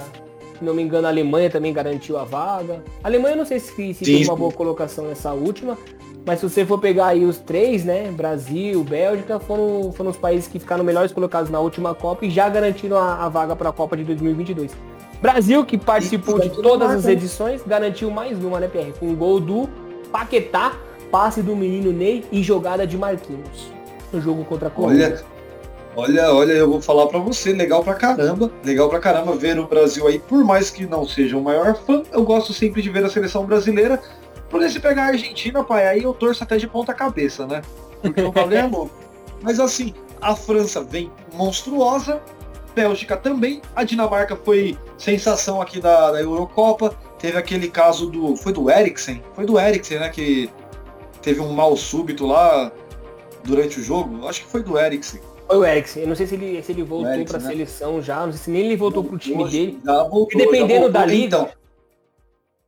se não me engano, a Alemanha também garantiu a vaga. A Alemanha não sei se, se tem uma boa colocação nessa última, mas se você for pegar aí os três, né? Brasil, Bélgica, foram, foram os países que ficaram melhores colocados na última Copa e já garantiram a, a vaga para a Copa de 2022. Brasil, que participou de todas as edições, garantiu mais uma, né, PR? Com um gol do Paquetá, passe do menino Ney e jogada de Marquinhos. No jogo contra a Colômbia. Olha, olha, olha, eu vou falar para você, legal pra caramba, legal pra caramba ver o Brasil aí, por mais que não seja o maior fã, eu gosto sempre de ver a seleção brasileira. Por se pegar a Argentina, pai, aí eu torço até de ponta cabeça, né? Porque o Gabriel é louco. Mas assim, a França vem monstruosa, Bélgica também. A Dinamarca foi sensação aqui da, da Eurocopa. Teve aquele caso do. Foi do Eriksen? Foi do Eriksen, né? Que teve um mal súbito lá durante o jogo. Acho que foi do Eriksen. Foi o Eriksen. Eu não sei se ele, se ele voltou para a né? seleção já. Não sei se nem ele voltou para o time dele. Já voltou, e dependendo voltou, da liga. Então,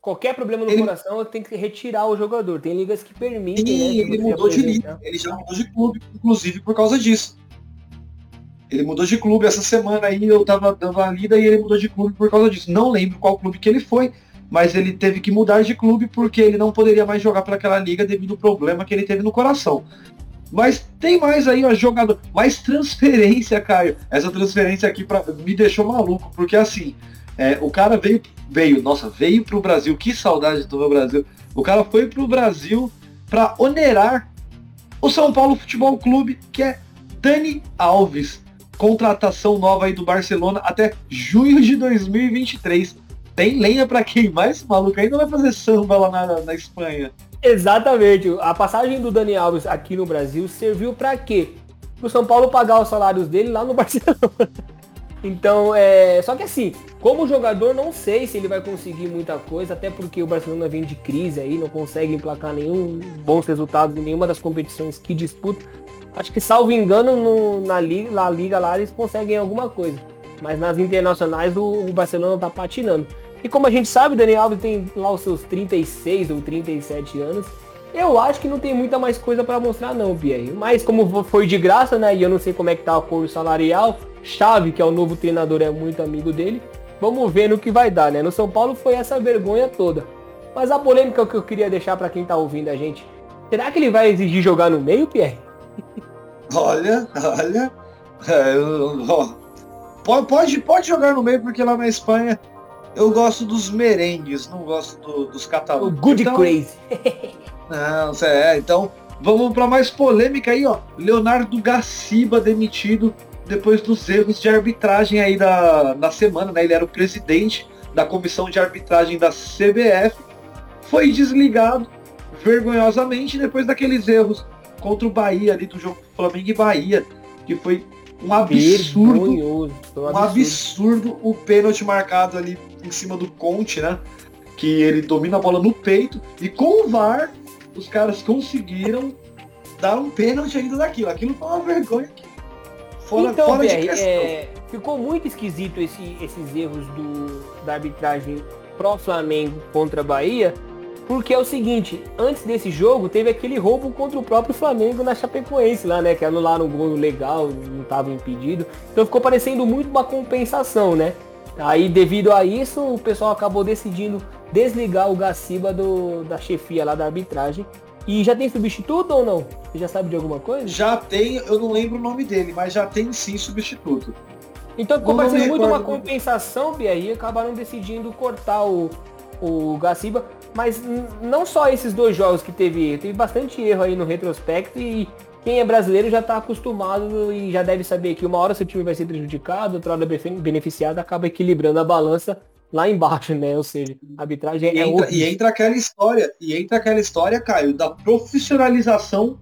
qualquer problema no ele... coração tem que retirar o jogador. Tem ligas que permitem. Sim, né, ele mudou de liga. Ele já mudou de clube, inclusive por causa disso. Ele mudou de clube essa semana aí, eu tava dando a lida e ele mudou de clube por causa disso. Não lembro qual clube que ele foi, mas ele teve que mudar de clube porque ele não poderia mais jogar para aquela liga devido ao problema que ele teve no coração. Mas tem mais aí, ó, jogador, mais transferência, Caio. Essa transferência aqui pra, me deixou maluco, porque assim, é, o cara veio, veio, nossa, veio pro Brasil, que saudade do meu Brasil. O cara foi pro Brasil para onerar o São Paulo Futebol Clube, que é Dani Alves contratação nova aí do Barcelona até junho de 2023. Tem lenha para queimar esse maluco ainda vai fazer samba lá na, na Espanha. Exatamente. A passagem do Dani Alves aqui no Brasil serviu para quê? Pro São Paulo pagar os salários dele lá no Barcelona. Então, é. Só que assim, como jogador, não sei se ele vai conseguir muita coisa, até porque o Barcelona vem de crise aí, não consegue emplacar nenhum bons resultados em nenhuma das competições que disputa. Acho que, salvo engano, no, na, liga, na liga lá eles conseguem alguma coisa. Mas nas internacionais o, o Barcelona tá patinando. E como a gente sabe, o Dani Alves tem lá os seus 36 ou 37 anos. Eu acho que não tem muita mais coisa para mostrar não, Pierre. Mas como foi de graça, né? E eu não sei como é que tá o coro salarial. Chave, que é o novo treinador, é muito amigo dele. Vamos ver no que vai dar, né? No São Paulo foi essa vergonha toda. Mas a polêmica que eu queria deixar para quem tá ouvindo a gente. Será que ele vai exigir jogar no meio, Pierre? Olha, olha. É, pode, pode, pode jogar no meio, porque lá na Espanha eu gosto dos merengues, não gosto do, dos catalães. O good então, crazy. não, é, então vamos para mais polêmica aí, ó. Leonardo Gaciba demitido depois dos erros de arbitragem aí da, na semana, né? Ele era o presidente da comissão de arbitragem da CBF, foi desligado vergonhosamente depois daqueles erros contra o Bahia ali do jogo Flamengo e Bahia, que foi um absurdo, um absurdo, um absurdo o pênalti marcado ali em cima do Conte, né? Que ele domina a bola no peito e com o VAR os caras conseguiram dar um pênalti ainda daquilo. Aquilo foi uma vergonha. Fora, então, fora é, ficou muito esquisito esse, esses erros do, da arbitragem pró Flamengo contra a Bahia, porque é o seguinte, antes desse jogo teve aquele roubo contra o próprio Flamengo na Chapecoense lá, né? Que anularam um gol legal, não estava impedido. Então ficou parecendo muito uma compensação, né? Aí devido a isso, o pessoal acabou decidindo desligar o Gaciba do, da chefia lá da arbitragem. E já tem substituto ou não? Você já sabe de alguma coisa? Já tem, eu não lembro o nome dele, mas já tem sim substituto. Então ficou parecendo muito uma compensação, Bia, e acabaram decidindo cortar o, o Gaciba. Mas não só esses dois jogos que teve teve bastante erro aí no retrospecto e quem é brasileiro já está acostumado e já deve saber que uma hora seu time vai ser prejudicado, outra hora beneficiado, acaba equilibrando a balança lá embaixo, né? Ou seja, a arbitragem e é entra, E entra aquela história, e entra aquela história, Caio, da profissionalização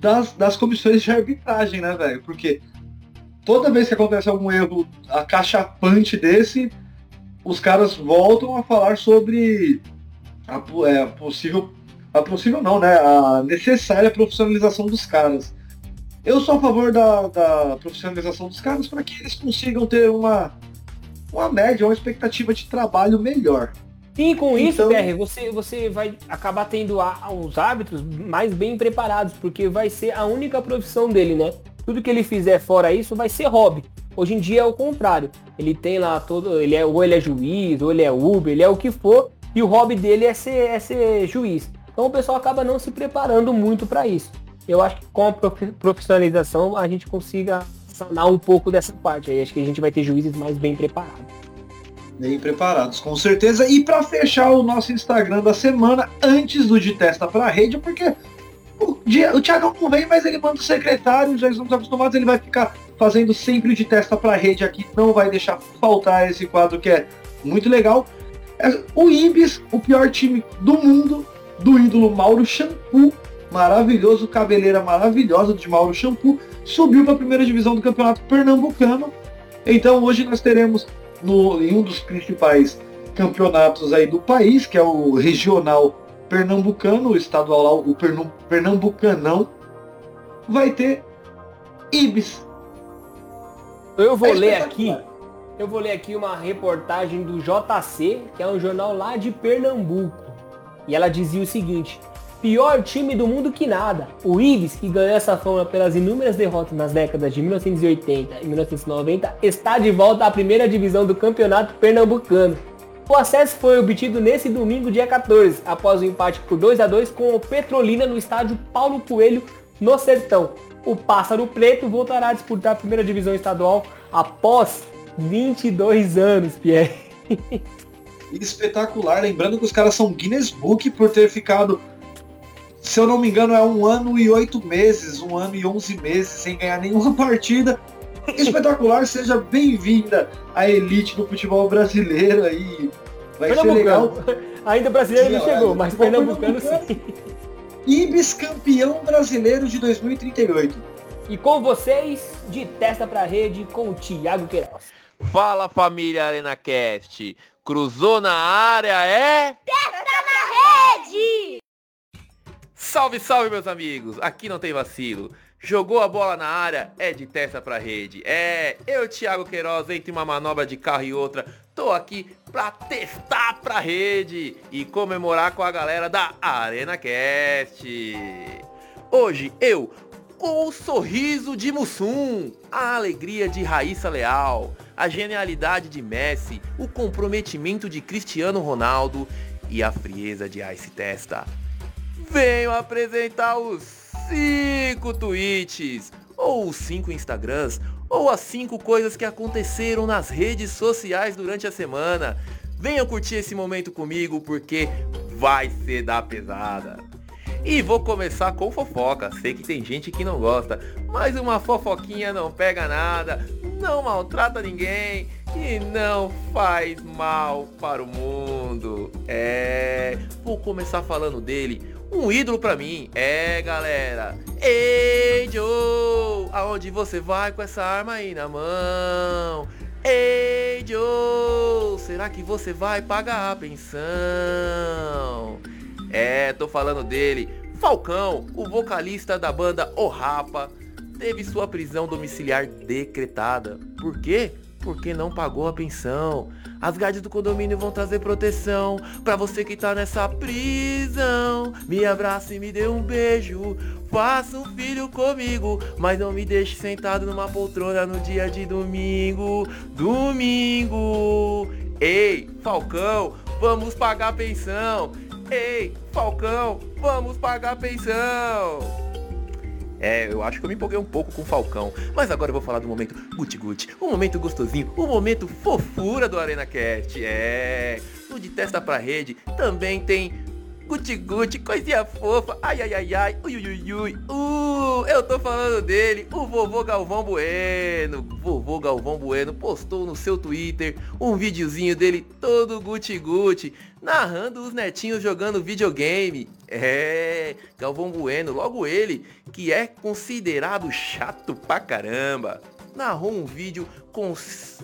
das, das comissões de arbitragem, né, velho? Porque toda vez que acontece algum erro acachapante desse, os caras voltam a falar sobre a, é, possível a possível não, né? A necessária profissionalização dos caras. Eu sou a favor da, da profissionalização dos caras para que eles consigam ter uma, uma média, uma expectativa de trabalho melhor. Sim, com então... isso, PR, você, você vai acabar tendo a, os árbitros mais bem preparados, porque vai ser a única profissão dele, né? Tudo que ele fizer fora isso vai ser hobby. Hoje em dia é o contrário. Ele tem lá todo. Ele é, ou ele é juiz, ou ele é Uber, ele é o que for, e o hobby dele é ser, é ser juiz. Então o pessoal acaba não se preparando muito para isso. Eu acho que com a profissionalização a gente consiga sanar um pouco dessa parte. Aí acho que a gente vai ter juízes mais bem preparados. Bem preparados, com certeza. E para fechar o nosso Instagram da semana, antes do de testa para rede, porque o, o Thiago não vem, mas ele manda o secretário, já estamos acostumados, ele vai ficar fazendo sempre de testa para rede aqui, não vai deixar faltar esse quadro que é muito legal. É, o Ibis, o pior time do mundo, do ídolo Mauro Shampoo, maravilhoso, cabeleira maravilhosa de Mauro Shampoo, subiu para a primeira divisão do Campeonato Pernambucano. Então hoje nós teremos no, em um dos principais campeonatos aí do país, que é o regional pernambucano, o estadual, o pernambucanão, vai ter Ibis. Eu vou é ler aqui, eu vou ler aqui uma reportagem do JC, que é um jornal lá de Pernambuco. E ela dizia o seguinte: pior time do mundo que nada. O Ibis, que ganhou essa fama pelas inúmeras derrotas nas décadas de 1980 e 1990, está de volta à primeira divisão do campeonato pernambucano. O acesso foi obtido nesse domingo, dia 14, após o empate por 2 a 2 com o Petrolina no estádio Paulo Coelho, no Sertão. O Pássaro Preto voltará a disputar a primeira divisão estadual após 22 anos, Pierre. Espetacular, lembrando que os caras são Guinness Book por ter ficado se eu não me engano, é um ano e oito meses, um ano e onze meses sem ganhar nenhuma partida. Espetacular, seja bem-vinda à elite do futebol brasileiro aí. Vai ser legal. Ainda brasileiro não chegou, mas Pernambucano, Pernambucano sim. Ibis campeão brasileiro de 2038. E com vocês, de testa pra rede, com o Thiago Queiroz. Fala família Arena Cast. Cruzou na área, é? Testa! Salve, salve, meus amigos! Aqui não tem vacilo. Jogou a bola na área, é de testa pra rede. É, eu, Thiago Queiroz, entre uma manobra de carro e outra, tô aqui pra testar pra rede e comemorar com a galera da Arena Cast. Hoje, eu, com o sorriso de Mussum, a alegria de Raíssa Leal, a genialidade de Messi, o comprometimento de Cristiano Ronaldo e a frieza de Ice Testa venho apresentar os 5 tweets, ou os 5 Instagrams, ou as 5 coisas que aconteceram nas redes sociais durante a semana. Venham curtir esse momento comigo porque vai ser da pesada. E vou começar com fofoca. Sei que tem gente que não gosta, mas uma fofoquinha não pega nada, não maltrata ninguém e não faz mal para o mundo. É, vou começar falando dele, um ídolo pra mim. É, galera. Joe, aonde você vai com essa arma aí na mão? Joe, será que você vai pagar a pensão? É, tô falando dele. Falcão, o vocalista da banda O Rapa, teve sua prisão domiciliar decretada. Por quê? Porque não pagou a pensão. As grades do condomínio vão trazer proteção pra você que tá nessa prisão. Me abraça e me dê um beijo. Faça um filho comigo, mas não me deixe sentado numa poltrona no dia de domingo. Domingo. Ei, Falcão, vamos pagar pensão. Ei, Falcão, vamos pagar pensão. É, eu acho que eu me empolguei um pouco com o Falcão. Mas agora eu vou falar do momento Guti Guti. Um momento gostosinho, um momento fofura do Arena Cat. É. No de testa pra rede também tem Guti Guti, coisinha fofa. Ai, ai, ai, ai. Ui, ui, ui, Uh, eu tô falando dele, o vovô Galvão Bueno. Vovô Galvão Bueno postou no seu Twitter um videozinho dele todo Guti Guti, narrando os netinhos jogando videogame. É, Galvão Bueno, logo ele, que é considerado chato pra caramba. narrou um vídeo com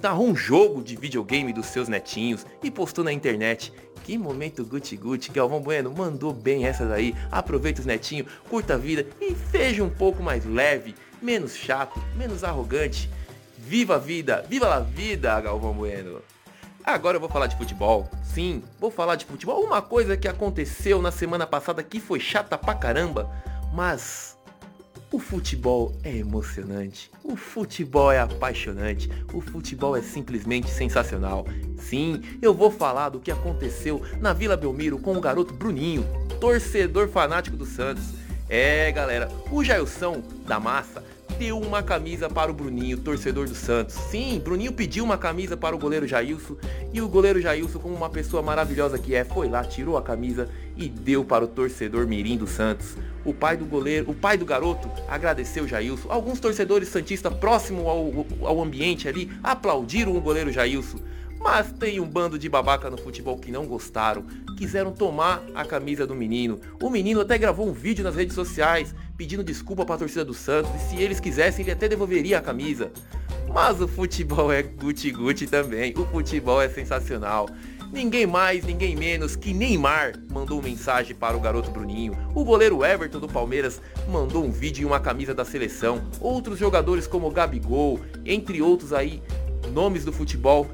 narrou um jogo de videogame dos seus netinhos e postou na internet. Que momento guti guti, Galvão Bueno mandou bem essa daí. Aproveita os netinhos, curta a vida e seja um pouco mais leve, menos chato, menos arrogante. Viva a vida, viva a vida, Galvão Bueno. Agora eu vou falar de futebol. Sim, vou falar de futebol. Uma coisa que aconteceu na semana passada que foi chata pra caramba, mas o futebol é emocionante, o futebol é apaixonante, o futebol é simplesmente sensacional. Sim, eu vou falar do que aconteceu na Vila Belmiro com o garoto Bruninho, torcedor fanático do Santos. É, galera, o Jailson da Massa deu uma camisa para o Bruninho, torcedor do Santos. Sim, Bruninho pediu uma camisa para o goleiro Jailson e o goleiro Jailson, como uma pessoa maravilhosa que é, foi lá, tirou a camisa e deu para o torcedor Mirim do Santos. O pai do goleiro, o pai do garoto agradeceu Jailson. Alguns torcedores santistas próximo ao, ao ambiente ali aplaudiram o goleiro Jailson. Mas tem um bando de babaca no futebol que não gostaram, quiseram tomar a camisa do menino. O menino até gravou um vídeo nas redes sociais pedindo desculpa para a torcida do Santos e se eles quisessem ele até devolveria a camisa. Mas o futebol é guti-guti também, o futebol é sensacional. Ninguém mais, ninguém menos que Neymar mandou mensagem para o garoto Bruninho. O goleiro Everton do Palmeiras mandou um vídeo e uma camisa da seleção. Outros jogadores como Gabigol, entre outros aí, nomes do futebol,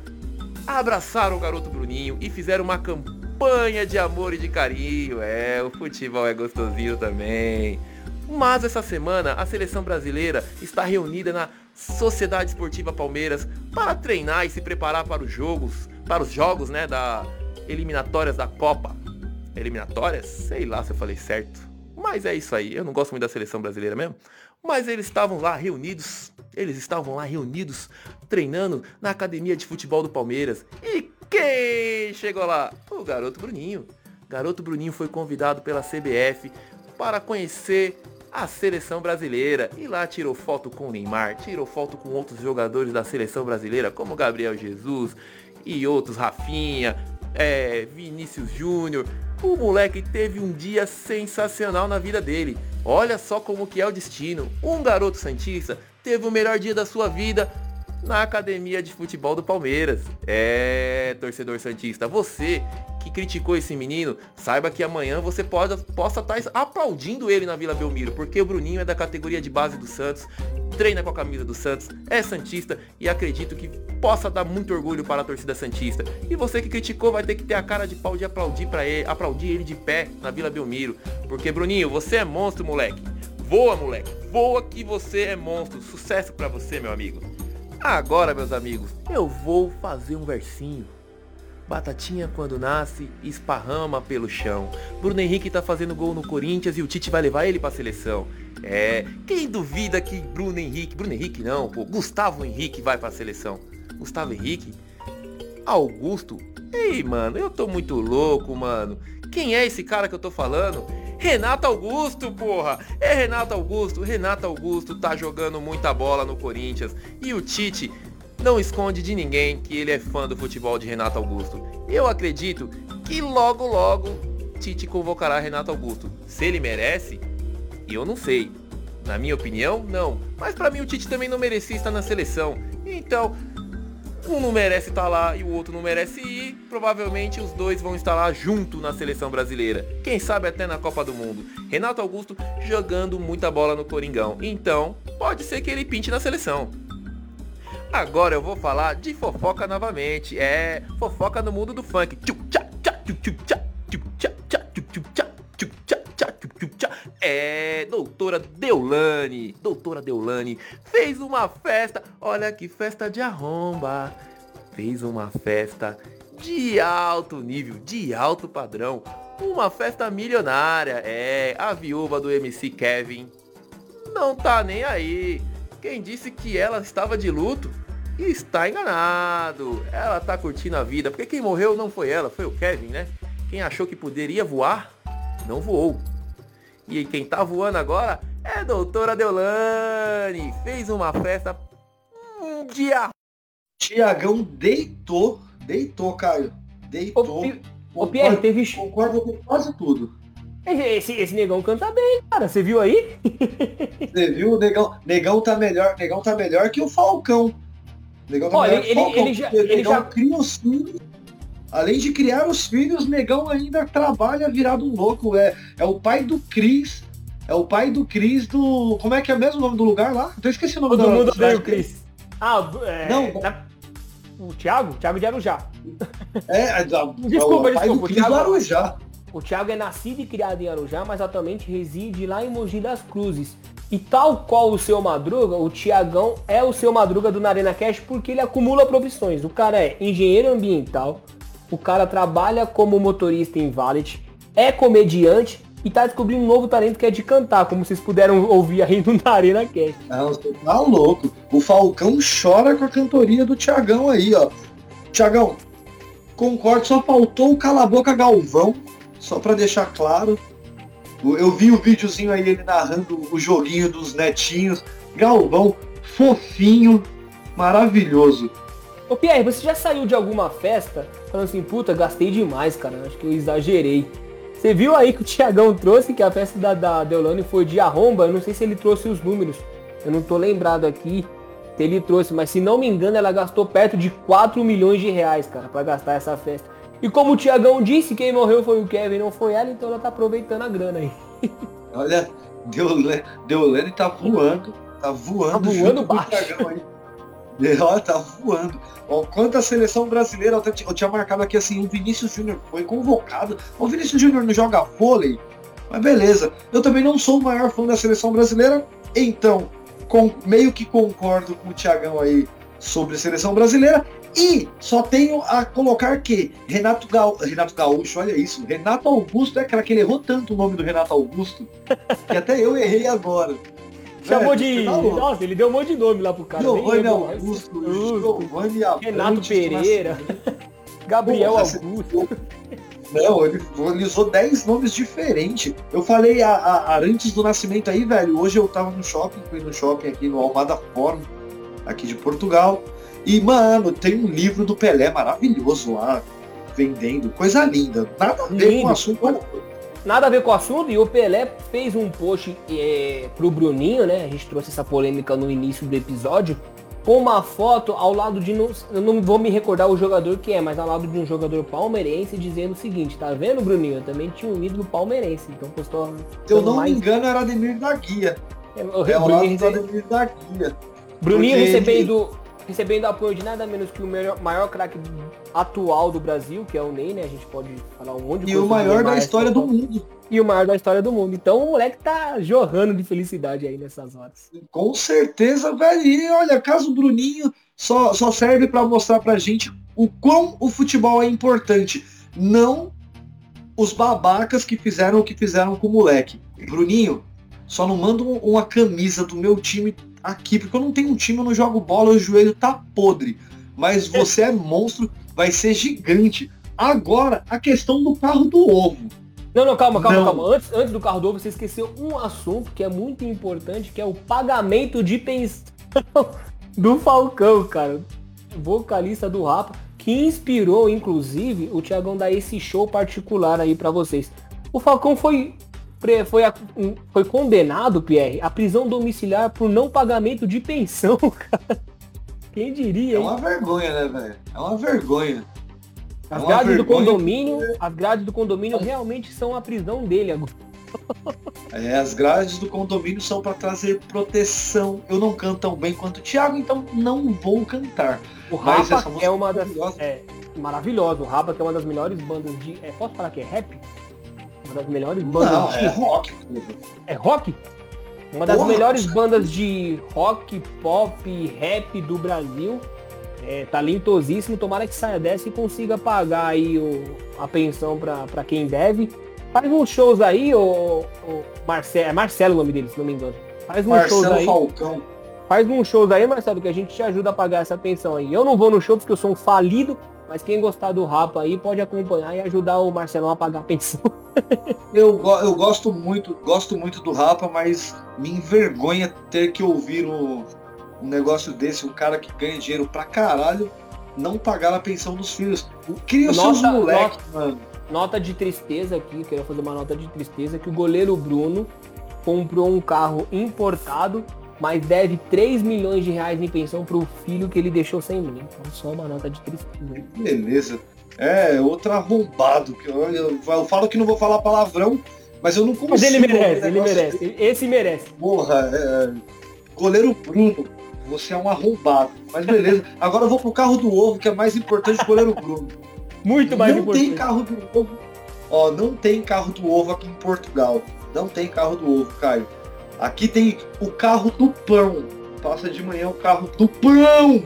abraçaram o garoto Bruninho e fizeram uma campanha de amor e de carinho. É, o futebol é gostosinho também. Mas essa semana a seleção brasileira está reunida na Sociedade Esportiva Palmeiras para treinar e se preparar para os jogos, para os jogos, né, da eliminatórias da Copa. Eliminatórias? Sei lá se eu falei certo. Mas é isso aí. Eu não gosto muito da seleção brasileira mesmo. Mas eles estavam lá reunidos. Eles estavam lá reunidos, treinando na academia de futebol do Palmeiras. E quem chegou lá? O garoto Bruninho. Garoto Bruninho foi convidado pela CBF para conhecer a seleção brasileira. E lá tirou foto com o Neymar, tirou foto com outros jogadores da seleção brasileira, como Gabriel Jesus e outros, Rafinha, é, Vinícius Júnior. O moleque teve um dia sensacional na vida dele. Olha só como que é o destino. Um garoto santista teve o melhor dia da sua vida na academia de futebol do Palmeiras. É, torcedor santista, você que criticou esse menino, saiba que amanhã você pode, possa estar tá aplaudindo ele na Vila Belmiro, porque o Bruninho é da categoria de base do Santos, treina com a camisa do Santos, é Santista e acredito que possa dar muito orgulho para a torcida Santista. E você que criticou vai ter que ter a cara de pau de aplaudir para ele, aplaudir ele de pé na Vila Belmiro, porque Bruninho, você é monstro, moleque. Voa, moleque. Voa que você é monstro. Sucesso para você, meu amigo. Agora, meus amigos, eu vou fazer um versinho. Batatinha quando nasce, esparrama pelo chão. Bruno Henrique tá fazendo gol no Corinthians e o Tite vai levar ele pra seleção. É, quem duvida que Bruno Henrique, Bruno Henrique não, pô, Gustavo Henrique vai pra seleção? Gustavo Henrique? Augusto? Ei, mano, eu tô muito louco, mano. Quem é esse cara que eu tô falando? Renato Augusto, porra! É Renato Augusto. Renato Augusto tá jogando muita bola no Corinthians. E o Tite não esconde de ninguém que ele é fã do futebol de Renato Augusto. Eu acredito que logo logo Tite convocará Renato Augusto. Se ele merece, eu não sei. Na minha opinião, não. Mas para mim o Tite também não merecia estar na seleção. Então, um não merece estar lá e o outro não merece ir. Provavelmente os dois vão estar lá junto na seleção brasileira. Quem sabe até na Copa do Mundo. Renato Augusto jogando muita bola no Coringão. Então, pode ser que ele pinte na seleção. Agora eu vou falar de fofoca novamente. É, fofoca no mundo do funk. É, doutora Deulane, doutora Deulane fez uma festa, olha que festa de arromba. Fez uma festa de alto nível, de alto padrão. Uma festa milionária. É, a viúva do MC Kevin não tá nem aí. Quem disse que ela estava de luto está enganado. Ela tá curtindo a vida, porque quem morreu não foi ela, foi o Kevin, né? Quem achou que poderia voar, não voou. E quem tá voando agora é a doutora Deolane. Fez uma festa um dia. Tiagão deitou, deitou, Caio. Deitou. Ô, Pierre, teve... Concordo com quase tudo. Esse, esse negão canta bem, cara. Você viu aí? Você viu? O negão, negão tá melhor, negão tá melhor que o Falcão. Negão tá Olha, ele- o Falcão. ele já- ele já- cria os filhos. Além de criar os filhos, negão ainda trabalha virado um louco. É, é o pai do Cris. É o pai do Cris do. Como é que é mesmo o nome do lugar lá? Eu esqueci o nome Todo da mundo odeia o Cris. Ah, é, Não. na- O Thiago? Thiago de Arujá. É, é, é, Desculpa, o pai desculpa, do o do Thiago- Arujá. O Thiago é nascido e criado em Arujá, mas atualmente reside lá em Mogi das Cruzes. E tal qual o seu Madruga, o Tiagão é o seu Madruga do Narena Cash porque ele acumula profissões. O cara é engenheiro ambiental, o cara trabalha como motorista em valet, é comediante e tá descobrindo um novo talento que é de cantar, como vocês puderam ouvir aí no Narena Cash. Não, você tá louco. O Falcão chora com a cantoria do Tiagão aí, ó. Tiagão, concordo, só faltou o Cala Boca Galvão, só pra deixar claro. Eu vi o videozinho aí, ele narrando o joguinho dos netinhos. Galvão, fofinho, maravilhoso. Ô Pierre, você já saiu de alguma festa falando assim, puta, gastei demais, cara, acho que eu exagerei. Você viu aí que o Tiagão trouxe que a festa da, da Deolane foi de arromba, eu não sei se ele trouxe os números, eu não tô lembrado aqui se ele trouxe, mas se não me engano ela gastou perto de 4 milhões de reais, cara, pra gastar essa festa. E como o Tiagão disse, quem morreu foi o Kevin, não foi ela, então ela tá aproveitando a grana aí. Olha, Deolane, Deolane tá voando, tá voando, Tá voando com o aí. Olha, tá voando. Ó, quanto a seleção brasileira, eu tinha- eu tinha marcado aqui assim, o Vinícius Júnior foi convocado. O Vinícius Júnior não joga vôlei, mas beleza. Eu também não sou o maior fã da seleção brasileira, então com- meio que concordo com o Thiagão aí sobre a seleção brasileira. E só tenho a colocar que Renato, Gal... Renato Gaúcho, olha isso, Renato Augusto é aquela que ele errou tanto o nome do Renato Augusto, que até eu errei agora. Chamou Velho, de. tá. Nossa, ele deu um monte de nome lá pro cara. Giovanni. Augusto, Augusto. Giovanni Abrantes, Renato Pereira. Gabriel Augusto. Não, ele, ele usou 10 nomes diferentes. Eu falei a, a- antes do nascimento aí, velho. Hoje eu tava no shopping, fui no shopping aqui no Almada Forum, aqui de Portugal. E, mano, tem um livro do Pelé maravilhoso lá, vendendo. Coisa linda. Nada a ver Lindo. com o assunto. Nada a ver com o assunto, e o Pelé fez um post é, pro Bruninho, né? A gente trouxe essa polêmica no início do episódio, com uma foto ao lado de. não- Eu não vou me recordar o jogador que é, mas ao lado de um jogador palmeirense dizendo o seguinte, tá vendo, Bruninho? Eu também tinha um ídolo palmeirense. Então postou. Se eu não mais- me engano, era Ademir da Guia. É, o É o lado Bruninho, do Ademir da Guia. Bruninho recebendo, recebendo apoio de nada menos que o maior, maior craque atual do Brasil, que é o Ney, né? A gente pode falar um monte de E coisa o sobre maior da história do mundo. E o maior da história do mundo. Então o moleque tá jorrando de felicidade aí nessas horas. Com certeza, velho. E olha, caso o Bruninho só, só serve pra mostrar pra gente o quão o futebol é importante. Não os babacas que fizeram o que fizeram com o moleque. Bruninho, só não manda um- uma camisa do meu time aqui, porque eu não tenho um time, eu não jogo bola, o joelho tá podre. Mas você é monstro, vai ser gigante. Agora, a questão do carro do ovo. Não, não, calma, calma, Não. calma. Antes, antes do carro do ovo, você esqueceu um assunto que é muito importante, que é o pagamento de pensão do Falcão, cara. Vocalista do Rapa, que inspirou, inclusive, o Thiagão dar esse show particular aí pra vocês. O Falcão foi, foi, a- foi condenado, Pierre, à prisão domiciliar por não pagamento de pensão, cara. Quem diria, É hein? uma vergonha, né, velho? É uma vergonha. As uma grades do condomínio, as grades do condomínio realmente são a prisão dele agora. É, as grades do condomínio são para trazer proteção. Eu não canto tão bem quanto o Thiago, então não vou cantar. O Mas Rapa é uma das. maravilhosa. É, maravilhosa. O Rapa que é uma das melhores bandas de. É, posso falar que é rap? Uma das melhores bandas Não, de. é rock. É rock? Uma das Porra. melhores bandas de rock, pop, rap do Brasil. É, talentosíssimo. Tomara que saia dessa e consiga pagar aí o, a pensão pra quem deve. Faz uns shows aí, o, Marcelo. É Marcelo o nome dele, se não me engano. Faz uns shows Marcelo aí. Falcão. Faz uns shows aí, Marcelo, que a gente te ajuda a pagar essa pensão aí. Eu não vou no show porque eu sou um falido, mas quem gostar do Rapa aí pode acompanhar e ajudar o Marcelão a pagar a pensão. Eu, eu gosto muito, gosto muito do Rapa, mas me envergonha ter que ouvir um, um negócio desse, um cara que ganha dinheiro pra caralho, não pagar a pensão dos filhos. Cria os seus Nota- moleques, mano. nota de tristeza aqui, quero fazer uma nota de tristeza, que o goleiro Bruno comprou um carro importado, mas deve 3 milhões de reais em pensão pro filho que ele deixou sem mim. Então só uma nota de tristeza. Beleza. É, outro arrombado. Que eu, eu, eu falo que não vou falar palavrão, mas eu não consigo. Mas ele merece, ele merece. Esse merece. Porra, é, goleiro Bruno, você é um arrombado. Mas beleza. Agora eu vou pro carro do ovo, que é mais importante que o goleiro Bruno. Muito mais não importante. tem carro do ovo. Ó, não tem carro do ovo aqui em Portugal. Não tem carro do ovo, Caio. Aqui tem o carro do pão. Passa de manhã o carro do pão.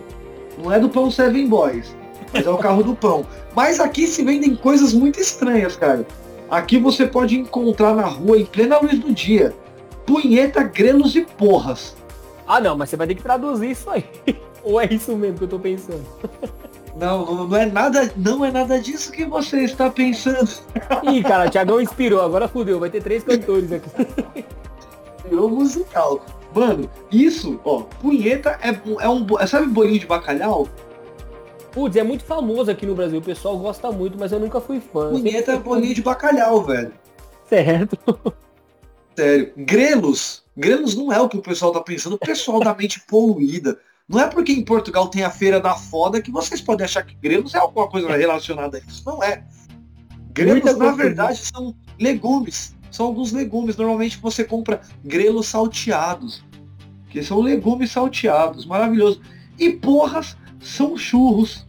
Não é do pão Seven Boys, mas é o carro do pão. Mas aqui se vendem coisas muito estranhas, Caio. Aqui você pode encontrar na rua, em plena luz do dia, punheta, grelos e porras. Ah não, mas você vai ter que traduzir isso aí. Ou é isso mesmo que eu tô pensando? Não, não- não é nada, não é nada disso que você está pensando. Ih, cara, o Thiagão inspirou, agora fudeu, vai ter três cantores aqui. Virou musical. Mano, isso, ó, punheta é, é um. bo- Sabe bolinho de bacalhau? Putz, é muito famoso aqui no Brasil, o pessoal gosta muito, mas eu nunca fui fã. Punheta é bolinho de bacalhau, velho. Certo. Sério. Grelos. Grelos não é o que o pessoal tá pensando. O pessoal da mente poluída. Não é porque em Portugal tem a feira da foda que vocês podem achar que grelos é alguma coisa relacionada a isso. Não é. Grelos, Muita na verdade, são legumes. São alguns legumes. Normalmente você compra grelos salteados. Que são legumes salteados. Maravilhoso. E porras são churros.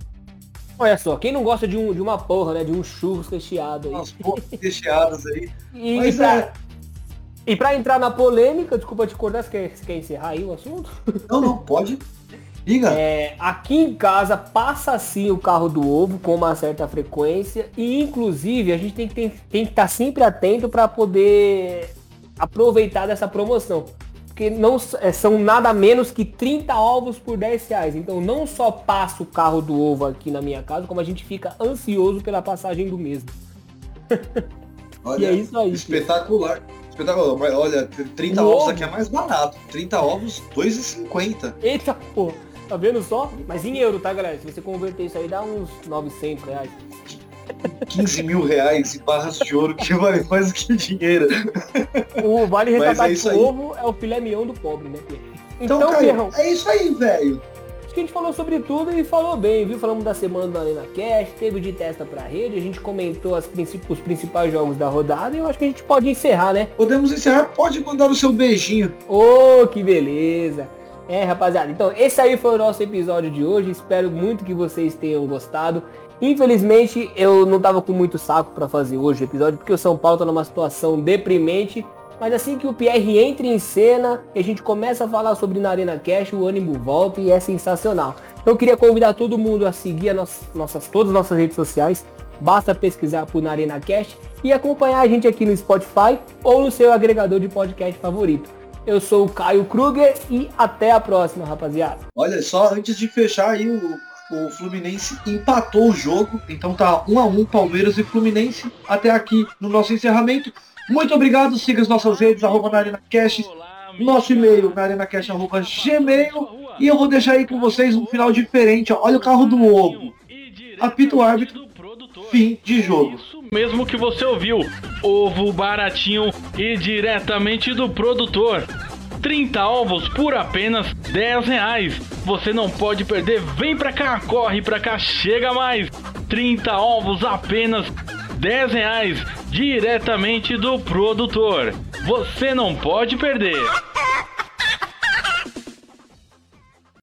Olha só, quem não gosta de, um, de uma porra, né? De um churros recheado aí. Umas porras recheadas aí. E, Mas pra, é. e pra entrar na polêmica, desculpa te cortar, você quer, você quer encerrar aí o assunto? Não, não, pode. Diga. É, aqui em casa passa sim o carro do ovo com uma certa frequência e inclusive a gente tem que tem, tem que estar sempre atento para poder aproveitar dessa promoção. Porque não é, são nada menos que 30 ovos por 10 reais. Então não só passa o carro do ovo aqui na minha casa, como a gente fica ansioso pela passagem do mesmo. Olha, E é isso aí. filho. Espetacular. Espetacular. Mas olha, 30 O ovos ovo. aqui é mais barato. 30 ovos, 2,50. Eita pô, tá vendo só? Mas em euro, tá galera? Se você converter isso aí dá uns 900 reais. 15 mil reais em barras de ouro que vale mais do que dinheiro. O vale Mas ressaltar é aí. ovo é o filé mignon do pobre, né? Então, Então, Pierrão, é isso aí, velho. acho que a gente falou sobre tudo e falou bem, viu? Falamos da semana da Arena Cash, teve de testa pra rede, a gente comentou as princip- os principais jogos da rodada e eu acho que a gente pode encerrar, né? Podemos encerrar. Pode mandar o seu beijinho. Ô, que beleza! É, rapaziada, então esse aí foi o nosso episódio de hoje. Espero muito que vocês tenham gostado. Infelizmente, eu não tava com muito saco pra fazer hoje o episódio, porque o São Paulo tá numa situação deprimente. Mas assim que o Pierre entra em cena e a gente começa a falar sobre na Arena Cash, o ânimo volta e é sensacional. Então eu queria convidar todo mundo a seguir a nossas, nossas, todas as nossas redes sociais. Basta pesquisar por na Arena Cash e acompanhar a gente aqui no Spotify ou no seu agregador de podcast favorito. Eu sou o Caio Kruger e até a próxima, rapaziada. Olha só, antes de fechar aí, o, o Fluminense empatou o jogo. Então tá 1 a 1 Palmeiras e Fluminense. Até aqui no nosso encerramento. Muito obrigado. Siga as nossas redes, arroba na Arena Cash. Nosso e-mail, na arenacash, arroba gmail. E eu vou deixar aí com vocês um final diferente. ó. Olha o carro do ovo. Apita o árbitro. Fim de jogo. Mesmo que você ouviu. Ovo baratinho e diretamente do produtor. 30 ovos por apenas 10 reais. Você não pode perder. Vem pra cá, corre pra cá, chega mais. 30 ovos apenas 10 reais. Diretamente do produtor. Você não pode perder.